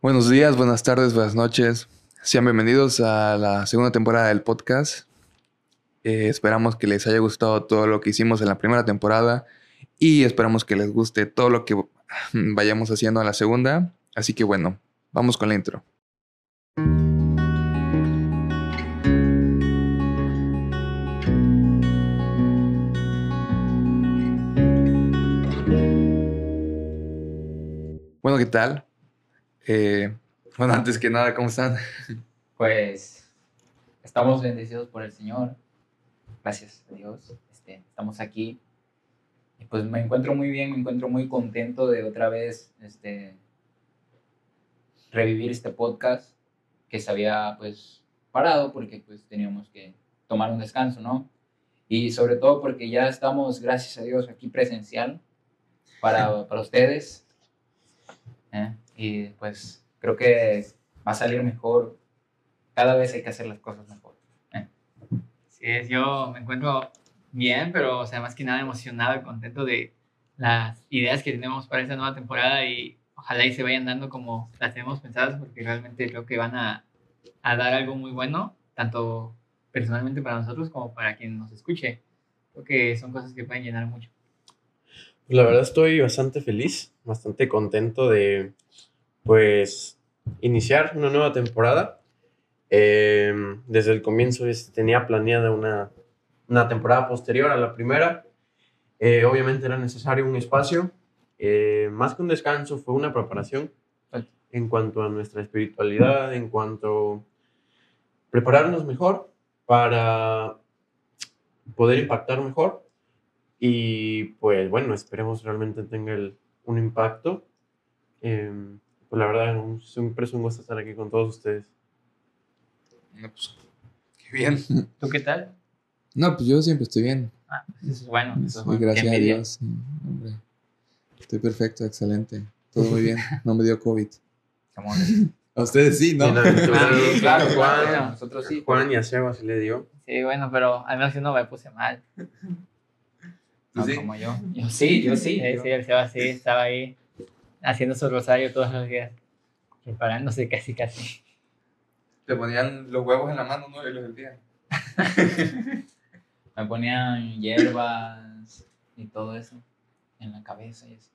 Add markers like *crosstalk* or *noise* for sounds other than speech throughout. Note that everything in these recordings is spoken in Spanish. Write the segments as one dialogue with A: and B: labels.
A: Buenos días, buenas tardes, buenas noches. Sean bienvenidos a la segunda temporada del podcast. Eh, esperamos que les haya gustado todo lo que hicimos en la primera temporada y esperamos que les guste todo lo que *laughs* vayamos haciendo en la segunda. Así que bueno, vamos con la intro. Bueno, ¿qué tal? Eh, bueno, antes que nada, ¿cómo están?
B: Pues estamos bendecidos por el Señor. Gracias a Dios. Este, estamos aquí. Y pues me encuentro muy bien, me encuentro muy contento de otra vez este, revivir este podcast que se había pues parado porque pues teníamos que tomar un descanso, ¿no? Y sobre todo porque ya estamos, gracias a Dios, aquí presencial para, para ustedes. ¿eh? Y pues creo que va a salir mejor. Cada vez hay que hacer las cosas mejor. ¿eh?
C: Sí, es, yo me encuentro bien, pero o sea, más que nada emocionado y contento de las ideas que tenemos para esta nueva temporada y ojalá y se vayan dando como las tenemos pensadas porque realmente creo que van a, a dar algo muy bueno, tanto personalmente para nosotros como para quien nos escuche. Creo que son cosas que pueden llenar mucho.
D: La verdad estoy bastante feliz, bastante contento de pues iniciar una nueva temporada. Eh, desde el comienzo tenía planeada una, una, temporada posterior a la primera. Eh, obviamente era necesario un espacio. Eh, más que un descanso, fue una preparación en cuanto a nuestra espiritualidad, en cuanto a prepararnos mejor para poder impactar mejor. Y pues bueno, esperemos realmente tenga el, un impacto. Eh, pues la verdad, siempre es un gusto estar aquí con todos ustedes.
A: No, pues, qué bien.
C: ¿Tú qué tal?
A: No, pues yo siempre estoy bien.
C: Ah, pues eso es bueno. Eso es
A: Sí, gracias a Dios. sí, hombre. Estoy perfecto, excelente. Todo muy bien. *laughs* No me dio COVID. A ustedes sí, ¿no?
D: Sí, no,
C: Ah, *laughs* sí, claro,
D: Juan,
C: claro.
B: Nosotros sí.
D: Juan y a Seba sí le dio.
C: Sí, bueno, pero al menos yo no me puse mal.
B: No
A: sí?
B: como yo. Yo sí, yo sí.
C: Sí,
B: yo-
C: sí, el Seba sí estaba ahí haciendo su rosario todos los días, preparándose casi, casi.
A: Te ponían los huevos en la mano, ¿no? Y los sentían. *laughs*
B: Me ponían hierbas y todo eso en la cabeza y eso.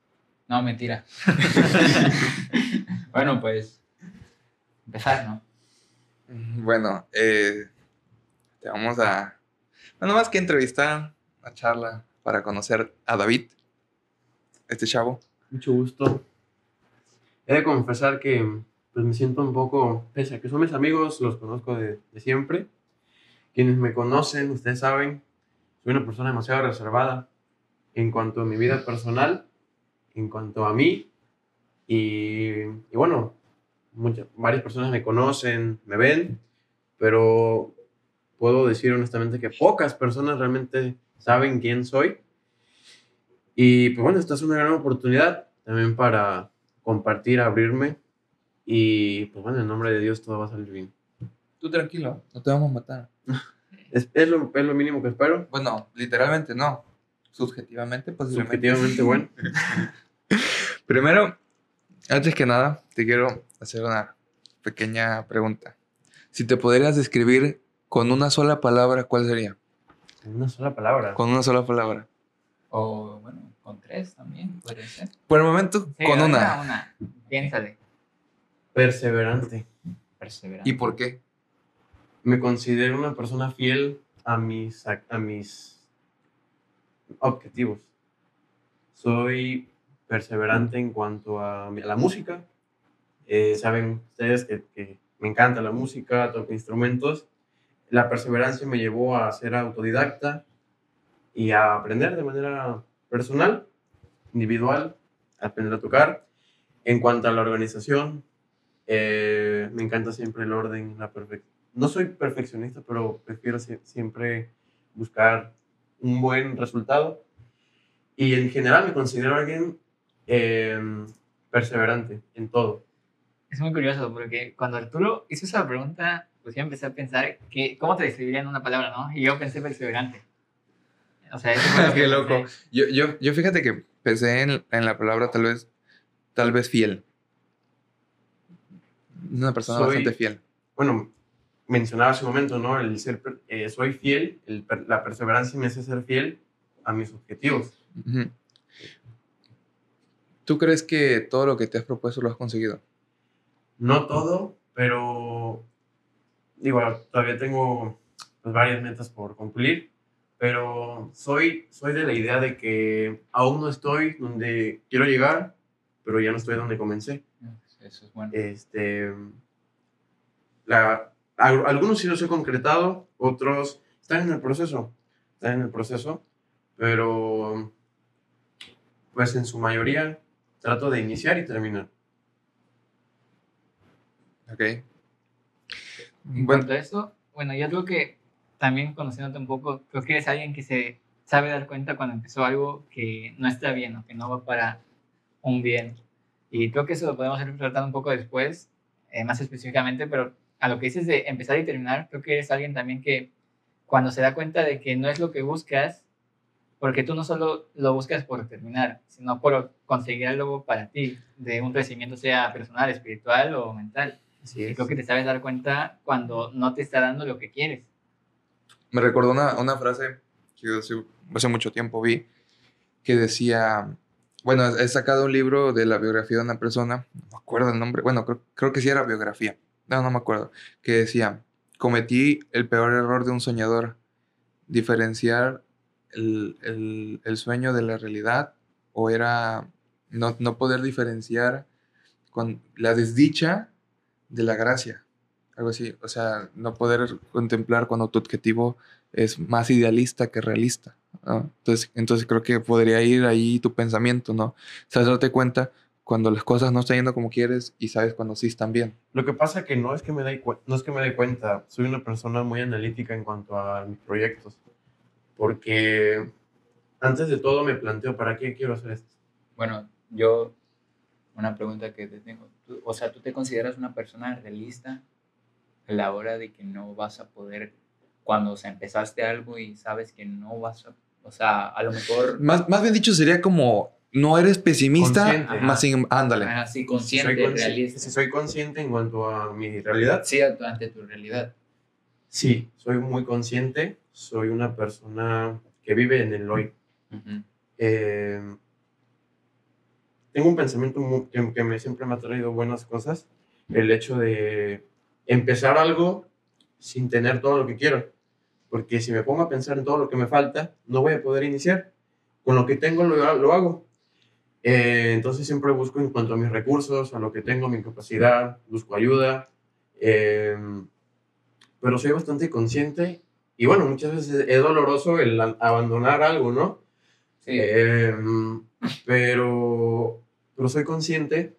B: No, mentira. *laughs* bueno, pues empezar, ¿no?
A: Bueno, eh, te vamos a... Bueno, más que entrevistar, a charla para conocer a David, este chavo.
D: Mucho gusto. He de confesar que pues, me siento un poco, pese a que son mis amigos, los conozco de, siempre. Quienes me conocen, ustedes saben, soy una persona demasiado reservada en cuanto a mi vida personal, en cuanto a mí. Y, y bueno, muchas, varias personas me conocen, me ven, pero puedo decir honestamente que pocas personas realmente saben quién soy. Y pues bueno, esta es una gran oportunidad también para compartir, abrirme. Y pues bueno, en nombre de Dios todo va a salir bien.
A: Tú tranquilo, no te vamos a matar. *laughs*
D: Es, es lo, es lo mínimo que espero.
A: Bueno, literalmente no. Subjetivamente, posiblemente.
D: Subjetivamente *laughs* bueno.
A: Primero, antes que nada, te quiero hacer una pequeña pregunta. Si te podrías describir con una sola palabra, ¿cuál sería?
D: En una sola palabra.
A: Con una sola palabra.
B: O bueno, con tres también podría ser.
A: Por el momento,
C: Sí,
A: con una.
C: una. Piénsale.
D: Perseverante.
B: Perseverante.
A: ¿Y por qué?
D: Me considero una persona fiel a mis, a, a mis objetivos. Soy perseverante en cuanto a la música. Eh, Saben ustedes que, que me encanta la música, toco instrumentos. La perseverancia me llevó a ser autodidacta y a aprender de manera personal, individual, a aprender a tocar. En cuanto a la organización, eh, me encanta siempre el orden, la perfección. No soy perfeccionista, pero prefiero sie- siempre buscar un buen resultado. Y en general me considero alguien eh, perseverante en todo.
C: Es muy curioso porque cuando Arturo hizo esa pregunta, pues yo empecé a pensar que, ¿cómo te describiría en una palabra, no? Y yo pensé perseverante. O sea, eso fue lo *laughs* que
A: Qué
C: pensé.
A: loco. Yo, yo, yo fíjate que pensé en, en la palabra tal vez, tal vez fiel. una persona
D: Soy-
A: bastante fiel.
D: bueno, mencionaba hace un momento, ¿no? El ser, eh, soy fiel, el la perseverancia me hace ser fiel a mis objetivos.
A: ¿Tú crees que todo lo que te has propuesto lo has conseguido?
D: No todo, pero digo, todavía tengo pues, varias metas por cumplir, pero soy, soy de la idea de que aún no estoy donde quiero llegar, pero ya no estoy donde comencé.
B: Eso es bueno.
D: Este, la, algunos sí los he concretado, otros están en el proceso, están en el proceso, pero pues en su mayoría trato de iniciar y terminar.
A: Ok.
C: En
A: Bueno.
C: cuanto a eso, bueno, yo creo que también conociéndote un poco, creo que eres alguien que se sabe dar cuenta cuando empezó algo que no está bien o que no va para un bien. Y creo que eso lo podemos ir tratando un poco después, eh, más específicamente, pero a lo que dices de empezar y terminar, creo que eres alguien también que cuando se da cuenta de que no es lo que buscas, porque tú no solo lo buscas por terminar, sino por conseguir algo para ti, de un crecimiento sea personal, espiritual o mental.
D: Así
C: Y creo que te sabes dar cuenta cuando no te está dando lo que quieres.
A: Me recordó una, una frase que yo hace, hace mucho tiempo vi que decía, bueno, he sacado un libro de la biografía de una persona, no me acuerdo el nombre, bueno, creo, creo que sí era biografía, no, no me acuerdo, que decía, cometí el peor error de un soñador, diferenciar el, el- el sueño de la realidad o era no, no poder diferenciar con la desdicha de la gracia, algo así, o sea, no poder contemplar cuando tu objetivo es más idealista que realista. ¿no? Entonces, entonces creo que podría ir ahí tu pensamiento, ¿no? Sabes darte cuenta cuando las cosas no están yendo como quieres y sabes cuando sí están bien.
D: Lo que pasa que no es que me dé no es que me dé cuenta, soy una persona muy analítica en cuanto a mis proyectos, porque antes de todo me planteo para qué quiero hacer esto.
B: Bueno, yo, una pregunta que te tengo. Tú- o sea, ¿tú te consideras una persona realista a la hora de que no vas a poder, cuando o sea, empezaste algo y sabes que no vas a, o sea, a lo mejor
A: Más, más bien dicho, sería como no eres pesimista,
D: Consciente.
A: más sin, ándale.
B: así
D: Si
B: consciente,
D: soy,
B: realista?
D: si soy consciente en cuanto a mi realidad,
B: Sí, ante tu realidad.
D: sí, soy muy consciente, soy una persona que vive en el hoy.
B: Ujú.
D: Eh, tengo un pensamiento que, que me, siempre me ha traído buenas cosas, el hecho de empezar algo sin tener todo lo que quiero, porque si me pongo a pensar en todo lo que me falta, no voy a poder iniciar. Con lo que tengo lo, lo hago. Eh, entonces siempre busco en cuanto a mis recursos, a lo que tengo, mi capacidad, busco ayuda, eh, pero soy bastante consciente y bueno, muchas veces es doloroso el abandonar algo, ¿no?
B: Sí.
D: Eh, pero, pero soy consciente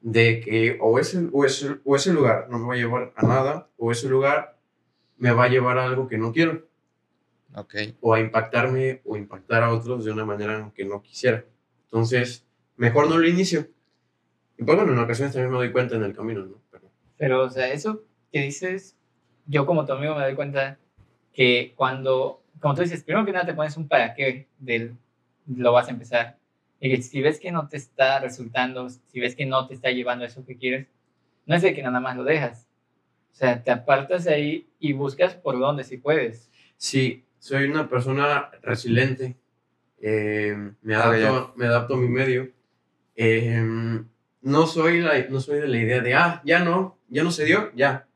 D: de que o ese, o, ese, o ese lugar no me va a llevar a nada, o ese lugar me va a llevar a algo que no quiero,
A: Ok.
D: o a impactarme o impactar a otros de una manera que no quisiera. Entonces, mejor no lo inicio. Y pues bueno, en ocasiones también me doy cuenta en el camino, ¿no? Pero,
C: Pero, o sea, eso que dices, yo como tu amigo me doy cuenta que cuando, como tú dices, primero que nada te pones un para qué del lo vas a empezar. Y si ves que no te está resultando, si ves que no te está llevando a eso que quieres, no es de que nada más lo dejas. O sea, te apartas de ahí y buscas por donde si puedes.
D: Sí, soy una persona resiliente. Eh, me,
A: Ah,
D: adapto, me adapto a mi medio. Eh, no, soy la, no soy de la idea de, ah, ya no, ya no se dio, ya.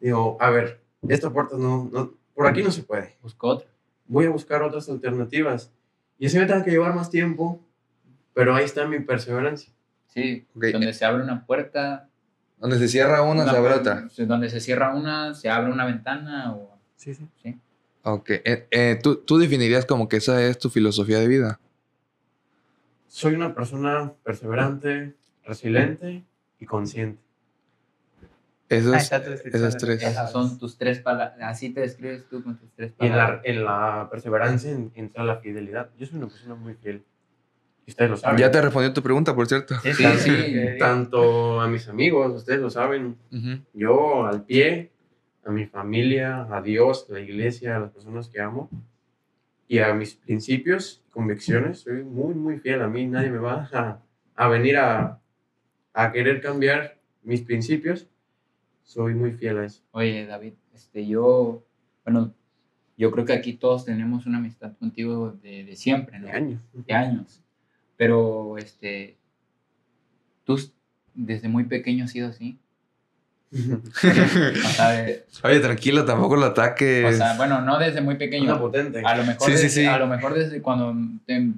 D: Digo, a ver, esta puerta no, no, por aquí no se puede.
B: Busco otro.
D: Voy a buscar otras alternativas. Y así me tengo que llevar más tiempo, pero ahí está mi perseverancia.
B: Sí,
A: Ok.
B: donde se abre una puerta.
A: Donde se cierra una, se abre otra.
B: Donde se cierra una, se abre una ventana. O,
D: Sí, sí.
B: sí.
A: Ok. Eh, eh, ¿tú, tú definirías como que esa es tu filosofía de vida.
D: Soy una persona perseverante, resiliente y consciente.
A: Esos,
C: Ah, está que
A: tres.
B: Esas son tus tres palabras. Así te describes tú con tus tres
D: Y en
B: palabras.
D: la, en la perseverancia en- entra la fidelidad. Yo soy una persona muy fiel. Ustedes lo saben.
A: ya te respondió tu pregunta, por cierto.
C: Sí,
B: Sí.
D: Tanto a mis amigos, ustedes lo saben.
A: Ujú.
D: Yo al pie, a mi familia, a Dios, a la iglesia, a las personas que amo. Y a mis principios, convicciones, soy muy, muy fiel. A mí nadie me va a, a venir a, a querer cambiar mis principios Soy muy fiel a eso.
B: Oye, David, este, yo, bueno, yo creo que aquí todos tenemos una amistad contigo de, de siempre, ¿no?
D: De años.
B: De años. Pero, este, tú desde muy pequeño has sido así. O sea, de-
A: Oye, tranquilo, tampoco lo ataques.
B: o sea, bueno, no desde muy
D: Una
B: pequeño.
D: potente.
B: A lo mejor,
A: Sí, sí,
B: desde,
A: sí.
B: a lo mejor desde cuando te,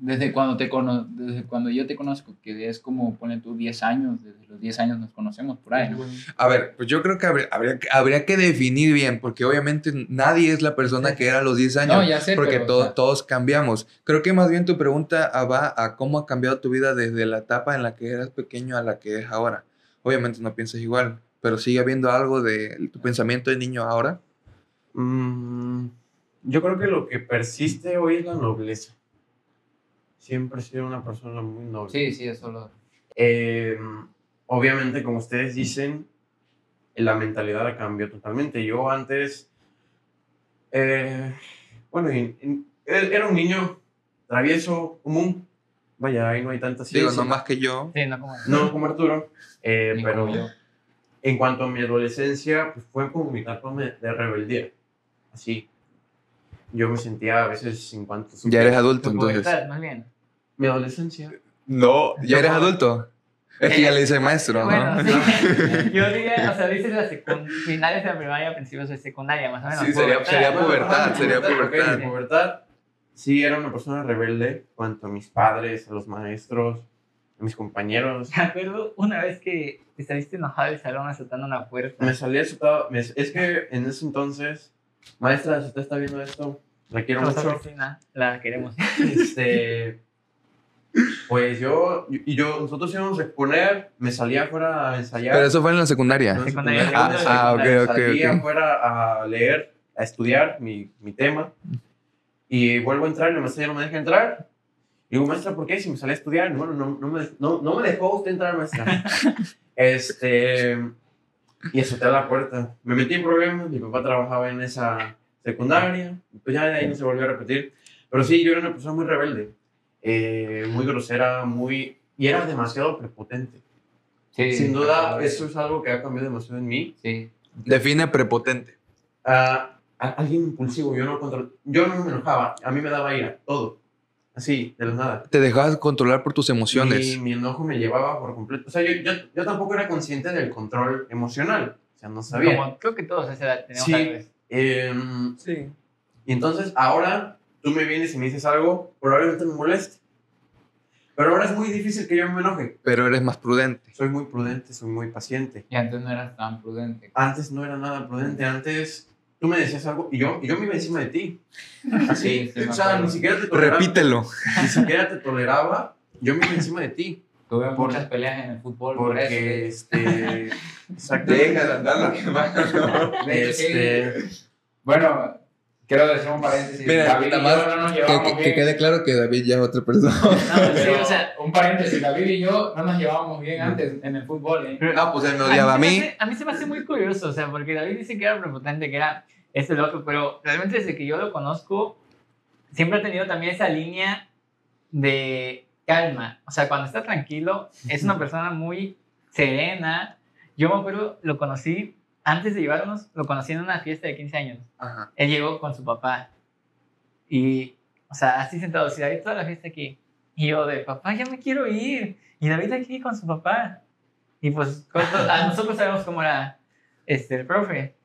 B: desde cuando te cono, desde cuando yo te conozco, que es como pone tú 10 años, desde los 10 años nos conocemos por ahí, ¿no?
A: A ver, pues yo creo que habría, habría, que- habría que definir bien, porque obviamente nadie es la persona que era a los 10 años.
B: No, ya sé,
A: porque
B: pero, o
A: to-
B: sea-
A: todos cambiamos. Creo que más bien tu pregunta ah, va a cómo ha cambiado tu vida desde la etapa en la que eras pequeño a la que es ahora. Obviamente no piensas igual, pero sigue habiendo algo de tu pensamiento de niño ahora.
D: Mm, yo creo que lo que persiste hoy es la nobleza. Siempre he sido una persona muy noble.
B: Sí, sí, eso lo...
D: Eh, obviamente, como ustedes dicen, la mentalidad cambió totalmente. Yo antes, eh, bueno, era un niño travieso, común. Vaya, ahí no hay tanta
A: Digo,
D: ciencia.
A: no más que yo.
C: Sí, no como.
D: No como Arturo, eh, pero
B: como yo.
D: en cuanto a mi adolescencia, pues fue como mi etapa de rebeldía. Así. Yo me sentía a veces en cuanto...
A: Ya eres adulto, entonces.
C: más bien.
D: Mi adolescencia.
A: No, ya eres adulto. Es que ya le dice maestro, ¿no?
C: Bueno, sí. *laughs* Yo diría, o sea, dices la finales de la primaria, principios de secundaria, más o menos.
A: Sí, sería-
C: Pubertad.
A: sería pubertad, sería pubertad.
D: pubertad. Sí, era una persona rebelde cuanto a mis padres, a los maestros, a mis compañeros.
C: Me acuerdo una vez que te saliste enojado del salón azotando una puerta.
D: Me salí asustado. me- es que en ese entonces, maestra, si usted está viendo esto, la quiero mucho.
C: La queremos.
D: Este, pues yo, y yo, nosotros íbamos a exponer, me salía afuera a ensayar.
A: Pero eso fue en la secundaria.
C: De
A: Ah, ok,
C: secundaria.
A: ok,
D: Salía
A: ok.
D: afuera a leer, a estudiar mi, mi tema. Y vuelvo a entrar y la maestra ya no me deja entrar. Y digo, maestra, ¿por qué? Si me salí a estudiar. Bueno, no, no, me, no, no me dejó usted entrar, maestra. *laughs* este, y azoté a la puerta. Me metí en problemas. Mi papá trabajaba en esa secundaria. Pues ya de ahí no se volvió a repetir. Pero sí, yo era una persona muy rebelde. Eh, muy grosera, muy... Y era demasiado prepotente.
B: Sí,
D: Sin duda, eso es algo que ha cambiado demasiado en mí.
B: Sí.
A: Define prepotente.
D: A- alguien impulsivo, yo no control, yo no me enojaba, a mí me daba ira, todo, así, de la nada.
A: Te dejabas controlar por tus emociones.
D: Mi, mi enojo me llevaba por completo, o sea, yo, yo, yo tampoco era consciente del control emocional, o sea, no sabía.
C: Como creo que todos a esa edad tenemos
D: Sí.
C: tal vez.
D: Em,
A: Sí.
D: y entonces, ahora, tú me vienes y me dices algo, probablemente me moleste. Pero ahora es muy difícil que yo me enoje.
A: Pero eres más prudente.
D: Soy muy prudente, soy muy paciente.
B: Y antes no eras tan prudente.
D: Antes no era nada prudente, antes tú me decías algo y yo, y yo me iba encima de ti. Así, *laughs*
B: Sí,
D: o sea, ni siquiera te toleraba.
A: Repítelo.
D: ni siquiera te toleraba, yo me iba encima de ti.
B: Tuve
D: Por-
B: muchas peleas en el fútbol por eso.
D: Porque, este. *laughs*
A: Deja de andar la
B: sí.
D: Este.
B: Bueno, quiero decir un paréntesis.
A: Mira,
B: David y
A: nada
B: yo
A: más
B: no nos
A: Que, quede claro que David ya es otra persona.
C: No,
B: Pero,
C: sí, o sea,
B: un paréntesis, David y yo no nos llevábamos bien antes en el fútbol. ¿eh?
A: No, pues él me
C: a
A: odiaba a
C: mí, hace, a mí se me hace muy curioso, o sea, porque David dice que era prepotente, que era esto y lo otro, pero realmente desde que yo lo conozco, siempre ha tenido también esa línea de calma. O sea, cuando está tranquilo, es una persona muy serena. Yo me acuerdo, lo conocí, antes de llevarnos, lo conocí en una fiesta de 15 años.
A: Ajá.
C: Él llegó con su papá. Y, o sea, así sentado, si David toda la fiesta aquí. Y yo de, papá, ya me quiero ir. Y David aquí con su papá. Y pues, a nosotros sabemos cómo era este, el profe.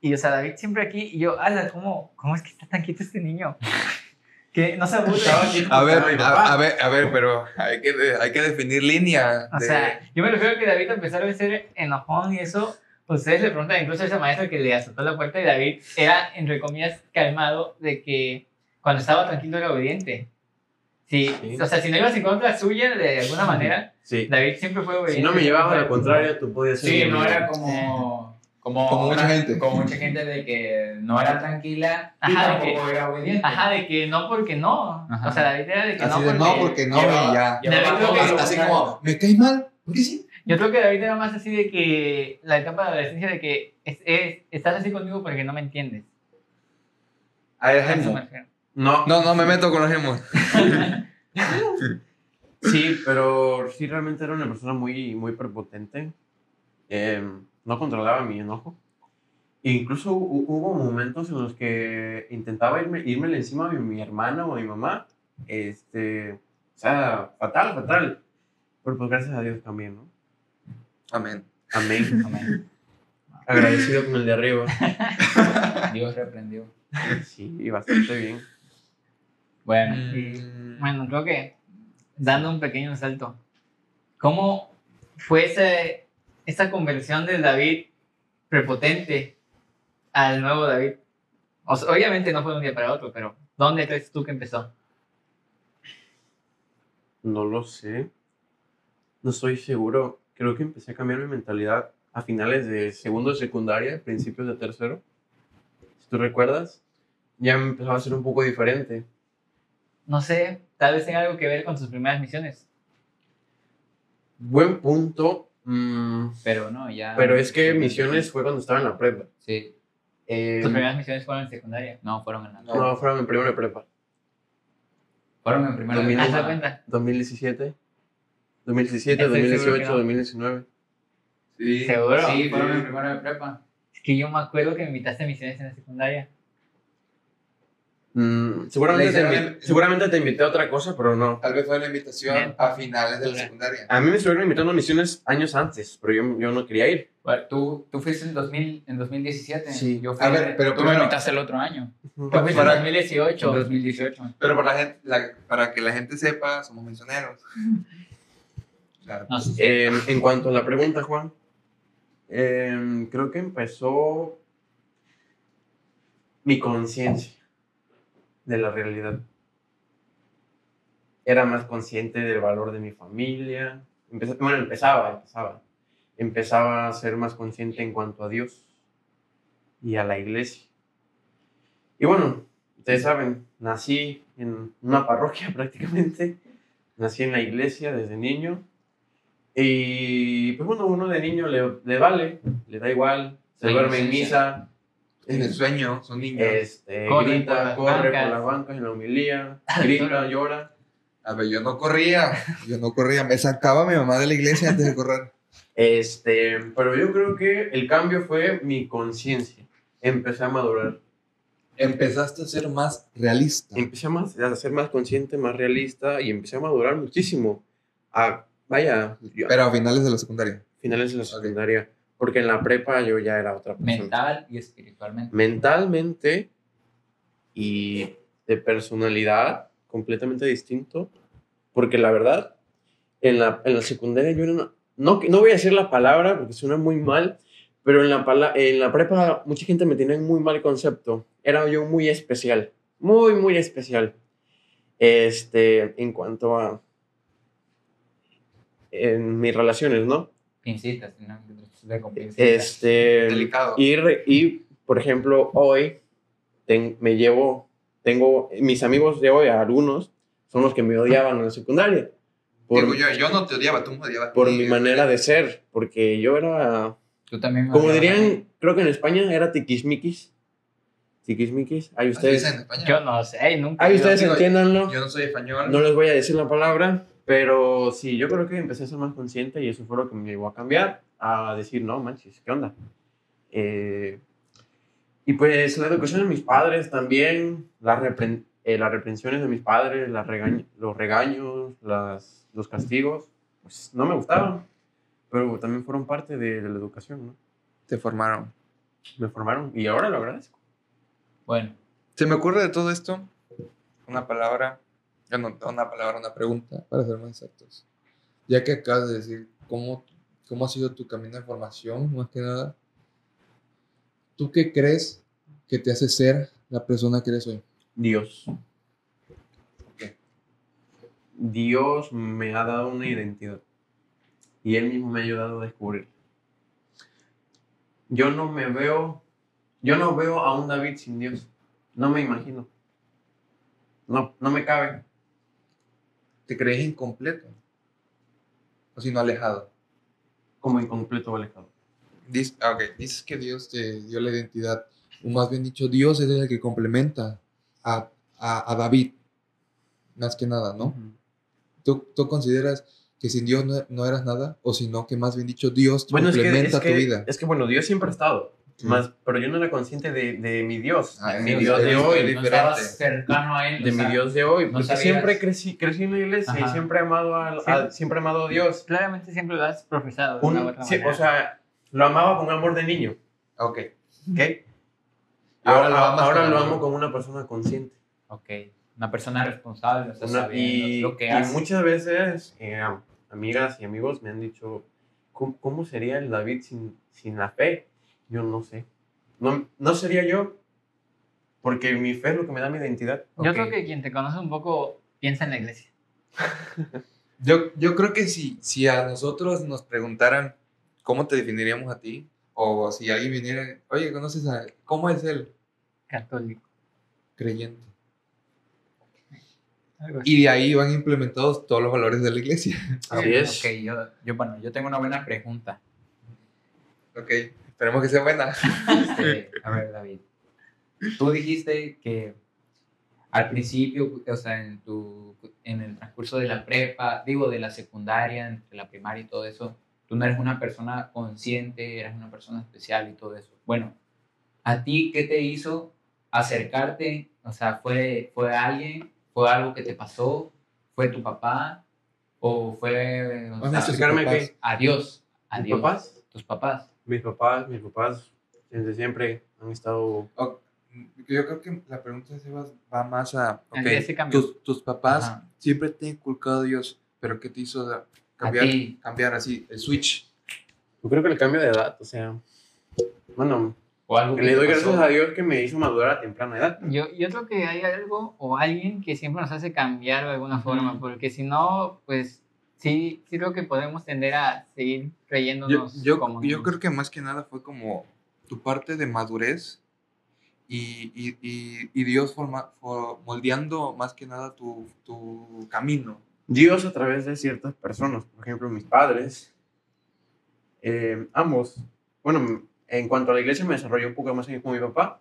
C: Y, o sea, David siempre aquí. Y yo, ala, ¿cómo, ¿cómo es que está tan quieto este niño? *laughs* que no se aburre.
A: A ver, a, a ver, a ver, pero hay que, hay que definir línea.
C: O
A: de-
C: sea, yo me refiero a que David, a pesar de ser enojón y eso, ustedes le preguntan incluso a esa maestra que le azotó la puerta y David era, entre comillas, calmado de que cuando estaba tranquilo era obediente. Sí,
D: Sí.
C: O sea, si no ibas en contra suya de alguna manera,
D: Sí.
C: David siempre fue obediente.
D: Si no me llevaba a la contraria, tú podías ser.
B: Sí, no era como. Como,
A: Como mucha gente.
B: Como mucha gente de que no era tranquila y
C: Ajá, de
B: tampoco era obediente.
C: Ajá, de que no porque no.
B: Ajá.
C: O sea, David era de que
A: Así
C: no
A: de
C: porque...
A: no, porque no,
B: llevaba-
A: y ya.
C: David que-
A: Así
B: contrario.
A: como, ¿me caes mal? ¿Por qué sí?
C: Yo creo que David era más así de que la etapa de adolescencia de que es, es- estás así conmigo porque no me entiendes.
A: A ver,
C: A
A: Gemo.
C: refiero.
D: No,
A: No, no me meto con los gemos. *laughs*
D: sí, pero sí realmente era una persona muy, muy prepotente. Eh, no controlaba mi enojo. E incluso hu- hubo momentos en los que intentaba irme, irme encima de mi hermana o de mi mamá. Este, o sea, fatal, fatal. Pero pues gracias a Dios también, ¿no?
A: Amén.
D: Amén. *laughs*
B: Amén.
D: Agradecido con el de arriba. *laughs*
B: Dios reprendió.
D: Sí, bastante bien.
B: Bueno,
A: Mm,
C: Bueno, creo que dando un pequeño salto, ¿cómo fue ese, esa conversión del David prepotente al nuevo David? O sea, obviamente no fue de un día para otro, pero ¿dónde crees tú que empezó?
D: No lo sé. No estoy seguro. Creo que empecé a cambiar mi mentalidad a finales de segundo de secundaria, principios de tercero. Si tú recuerdas, ya me empezaba a ser un poco diferente.
C: No sé, tal vez tenga algo que ver con sus primeras misiones.
D: Buen punto. mm,
B: pero no, ya.
D: pero es que misiones fue cuando estaba en la prepa.
B: Sí,
D: Eh,
C: Sus primeras misiones fueron en secundaria.
B: no, fueron en la.
D: no, fueron en primero de prepa.
B: Fueron en primero de
D: Domingo.
C: ¿Te das
B: prepa.
C: cuenta?
D: 2017. 2017,
C: Estoy seguro que
D: 2018,
C: no.
D: 2019.
A: sí.
C: ¿Seguro?
B: Sí, fueron en primero de prepa.
C: Es que yo me acuerdo que me invitaste a misiones en la secundaria.
D: Mm, seguramente, te
A: hicieron-
D: invi- seguramente te invité a otra cosa, pero no.
A: Tal vez fue la invitación
C: Bien.
A: a finales de la secundaria.
D: A mí me estuvieron invitando a misiones años antes, pero yo, yo no quería ir.
B: Bueno, ¿Tú, tú fuiste en, 2000, en 2017.
D: Sí.
B: Yo fui,
A: A ver, pero
B: tú
A: primero-
B: me invitaste el otro año.
C: Pues fuiste en
A: Para-
C: 2018.
B: En 2018.
A: Pero para, la gente, la- para que la gente sepa, somos misioneros. *laughs* Claro.
D: Eh, en cuanto a la pregunta, Juan, eh, creo que empezó mi conciencia de la realidad. Era más consciente del valor de mi familia. Empecé- bueno, empezaba, empezaba. Empezaba a ser más consciente en cuanto a Dios y a la iglesia. Y bueno, ustedes saben, nací en una parroquia *laughs* prácticamente. Nací en la iglesia desde niño. Y pues bueno, uno de niño le, le vale, le da igual, se duerme en misa,
A: En el sueño, son niños.
D: este,
C: Corre por
D: grita,
C: las
D: corre por
C: bancas.
D: las bancas en la homilía, grita, *laughs* llora.
A: A ver, yo no corría. Yo no corría. Me sacaba mi mamá de la iglesia antes de correr.
D: Este, pero yo creo que el cambio fue mi conciencia. Empecé a madurar.
A: Empezaste a ser más realista.
D: Empecé a, más, a ser más consciente, más realista y empecé a madurar muchísimo. A, vaya, yo-
A: Pero a finales de la secundaria.
D: finales de la secundaria. Porque en la prepa yo ya era otra persona.
B: Mental y espiritualmente.
D: mentalmente y de personalidad completamente distinto. Porque la verdad, en la, en la secundaria yo era una- no, no voy a decir la palabra porque suena muy mal, pero en la, en la prepa mucha gente me tenía un muy mal concepto. Era yo muy especial, muy, muy especial. Este, en cuanto a en mis relaciones, ¿no?
B: Pincitas, ¿no?
D: Este,
A: Delicado.
D: y, re- y, por ejemplo, hoy ten- me llevo, tengo, mis amigos de hoy, algunos, son los que me odiaban en la secundaria. Por,
A: Digo yo, yo no te odiaba, tú me odiabas.
D: por mi manera de ser, porque yo era,
B: Tú también me
D: como dirían, creo que en España era tiquismiquis. Tiquismiquis. Ahí
A: Así
D: ustedes,
A: dicen en España.
C: Yo no sé, nunca.
D: ahí
C: he
D: ustedes entiéndanlo.
A: Yo no soy español.
D: No les voy a decir la palabra, pero sí, yo creo que empecé a ser más consciente y eso fue lo que me llevó a cambiar, a decir, no, manches, ¿qué onda? Eh, y pues la educación de mis padres también, las, repren- eh, las reprensiones de mis padres, las regañ- los regaños, las, los castigos, pues no me gustaban, pero también fueron parte de, de la educación, ¿no?
A: Te formaron.
D: Me formaron y ahora lo agradezco.
B: Bueno,
A: Se me ocurre de todo esto una palabra, no, una palabra, una pregunta, para ser más exactos. Ya que acabas de decir cómo, cómo ha sido tu camino de formación, más que nada, ¿tú qué crees que te hace ser la persona que eres hoy?
D: Dios. Dios me ha dado una identidad y Él mismo me ha ayudado a descubrir. Yo no me veo, yo no veo a un David sin Dios. No me imagino. No, no me cabe.
A: ¿Te crees incompleto? O si no alejado.
D: Como incompleto o alejado.
A: Dices, ah, ok, dices que Dios te dio la identidad, o más bien dicho, Dios es el que complementa a, a, a David, más que nada, ¿no? ¿Tú, tú consideras que sin Dios no, no eras nada, o sino que más bien dicho, Dios
D: Bueno, es que,
A: complementa
D: que,
A: tu vida.
D: es que, bueno, Dios siempre ha estado.
A: Sí.
D: Más, pero yo no era consciente de, de mi Dios.
A: Ah,
D: de mi Dios de hoy.
B: No cercano a él.
D: de
B: o
D: mi
B: sea,
D: Dios de hoy.
B: no
D: Porque
B: sabías.
D: siempre crecí, crecí en la iglesia y
B: Ajá.
D: siempre he amado a, siempre he amado a Dios.
C: Claramente siempre lo has profesado. de
D: Un-
C: una u otra
D: sí, o sea, lo amaba con amor de niño.
A: Ok.
D: ¿Ok?
A: Y ahora
D: Ahora,
A: lo
D: ahora lo amo como una persona consciente.
B: Ok. Una persona responsable, o sea,
D: Una- y,
B: lo que
D: y
B: hace.
D: muchas veces eh, amigas y amigos me han dicho, ¿cómo, cómo sería el David sin, sin la fe? Yo no sé. No, no sería yo, porque mi fe es lo que me da mi identidad.
C: Yo creo que quien te conoce un poco piensa en la iglesia.
A: Yo, yo creo que si, si a nosotros nos preguntaran cómo te definiríamos a ti, o si alguien viniera, oye, ¿conoces a ¿Cómo es él?
C: Católico.
A: Creyente. Y de ahí van implementados todos los valores de la iglesia.
D: Así es.
B: Ok, yo, yo, bueno, yo tengo una buena pregunta.
A: Ok, esperemos que sea buena.
B: Este, a ver, David. Tú dijiste que al principio, o sea, en, tu, en el transcurso de la prepa, digo, de la secundaria, entre la primaria y todo eso, tú no eres una persona consciente, eres una persona especial y todo eso. Bueno, ¿a ti qué te hizo acercarte? O sea, ¿fue, fue alguien? ¿Fue algo que te pasó? ¿Fue tu papá? ¿O fue o sea,
A: a
D: acercarme que-
B: a Dios? A
D: ¿Mis
B: Dios.
D: papás?
B: ¿Tus papás?
D: Mis papás, mis papás, desde siempre han estado...
A: Ok, Yo creo que la pregunta se va, va más a, ok,
C: ¿En qué se cambió?
A: tus, tus papás
B: Ajá.
A: siempre te han inculcado a Dios, pero ¿qué te hizo cambiar, cambiar así el switch?
D: Yo creo que el cambio de edad, o sea... Bueno,
B: ¿O algo que
D: le doy
B: pasó?
D: gracias a Dios que me hizo madurar a temprana edad.
C: Yo, yo creo que hay algo o alguien que siempre nos hace cambiar de alguna forma, porque si no, pues sí, sí creo que podemos tender a seguir
A: Yo,
C: creyéndonos
A: yo,
C: como
A: yo creo que más que nada fue como tu parte de madurez y, y, y, y Dios forma, for- moldeando más que nada tu, tu camino.
D: Dios a través de ciertas personas, por ejemplo, mis padres, eh, ambos, bueno, en cuanto a la iglesia me desarrollé un poco más con mi papá,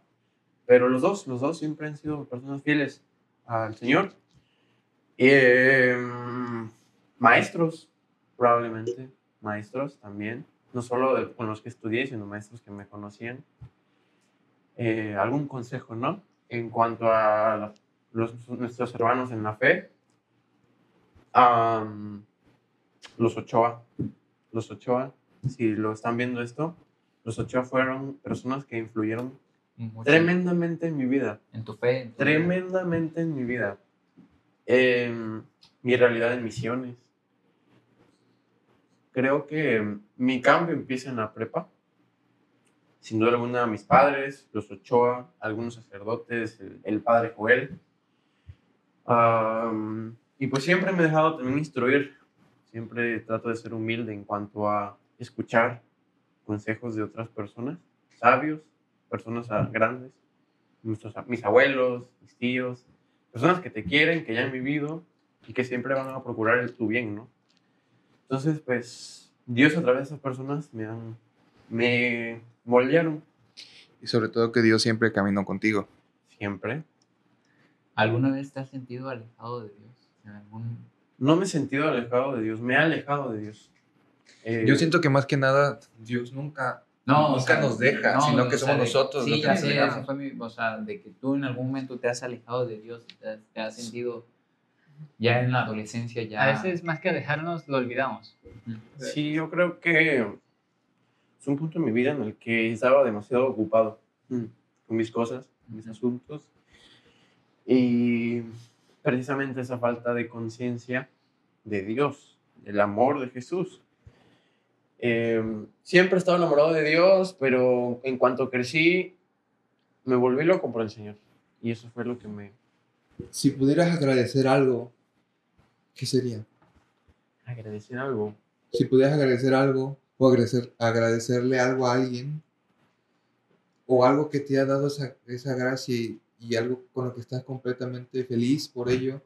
D: pero los dos, los dos siempre han sido personas fieles al Señor. Eh, maestros, probablemente, maestros también, no solo de- con los que estudié, sino maestros que me conocían. Eh, algún consejo, ¿no? En cuanto a los, nuestros hermanos en la fe, los Ochoa. Los Ochoa, si lo están viendo esto, los Ochoa fueron personas que influyeron
B: Mucho
D: tremendamente en mi vida.
B: En tu fe. en tu vida.
D: Tremendamente en mi vida. Em, mi realidad en misiones. Creo que mi cambio empieza en la prepa. Sin duda alguna, mis padres, los Ochoa, algunos sacerdotes, el, padre Joel. Am, y pues siempre me he dejado también instruir. Siempre trato de ser humilde en cuanto a escuchar consejos de otras personas, sabios, personas grandes, nuestros, mis abuelos, mis tíos, personas que te quieren, que ya han vivido y que siempre van a procurar el, tu bien, ¿no? Entonces, pues, Dios a través de esas personas me han, me moldearon
A: Y sobre todo que Dios siempre caminó contigo.
D: siempre.
B: ¿Alguna vez te has sentido alejado de Dios? ¿En algún...
D: No me he sentido alejado de Dios, me he alejado de Dios. Eh,
A: Yo siento que más que nada Dios nunca,
B: No,
A: nunca
B: o sea,
A: nos deja,
B: no,
A: sino
B: o
A: que
B: sea,
A: somos
B: de-
A: nosotros
B: Sí,
A: los que
B: ya
A: nos
B: sé, ese fue mi, o sea, de que tú en algún momento te has alejado de Dios, te te has sentido ya en la adolescencia ya.
C: A veces más que dejarnos, lo olvidamos.
D: Sí, yo creo que es un punto en mi vida en el que estaba demasiado ocupado mm, con mis cosas, mis asuntos. Y precisamente esa falta de conciencia de Dios, del amor de Jesús. Eh, siempre he estado enamorado de Dios, pero en cuanto crecí, me volví loco por el Señor. Y eso fue lo que me...
A: Si pudieras agradecer algo, ¿qué sería?
D: Agradecer algo.
A: Si pudieras agradecer algo o agradecer, agradecerle algo a alguien o algo que te ha dado esa, esa gracia y, y algo con lo que estás completamente feliz por ello,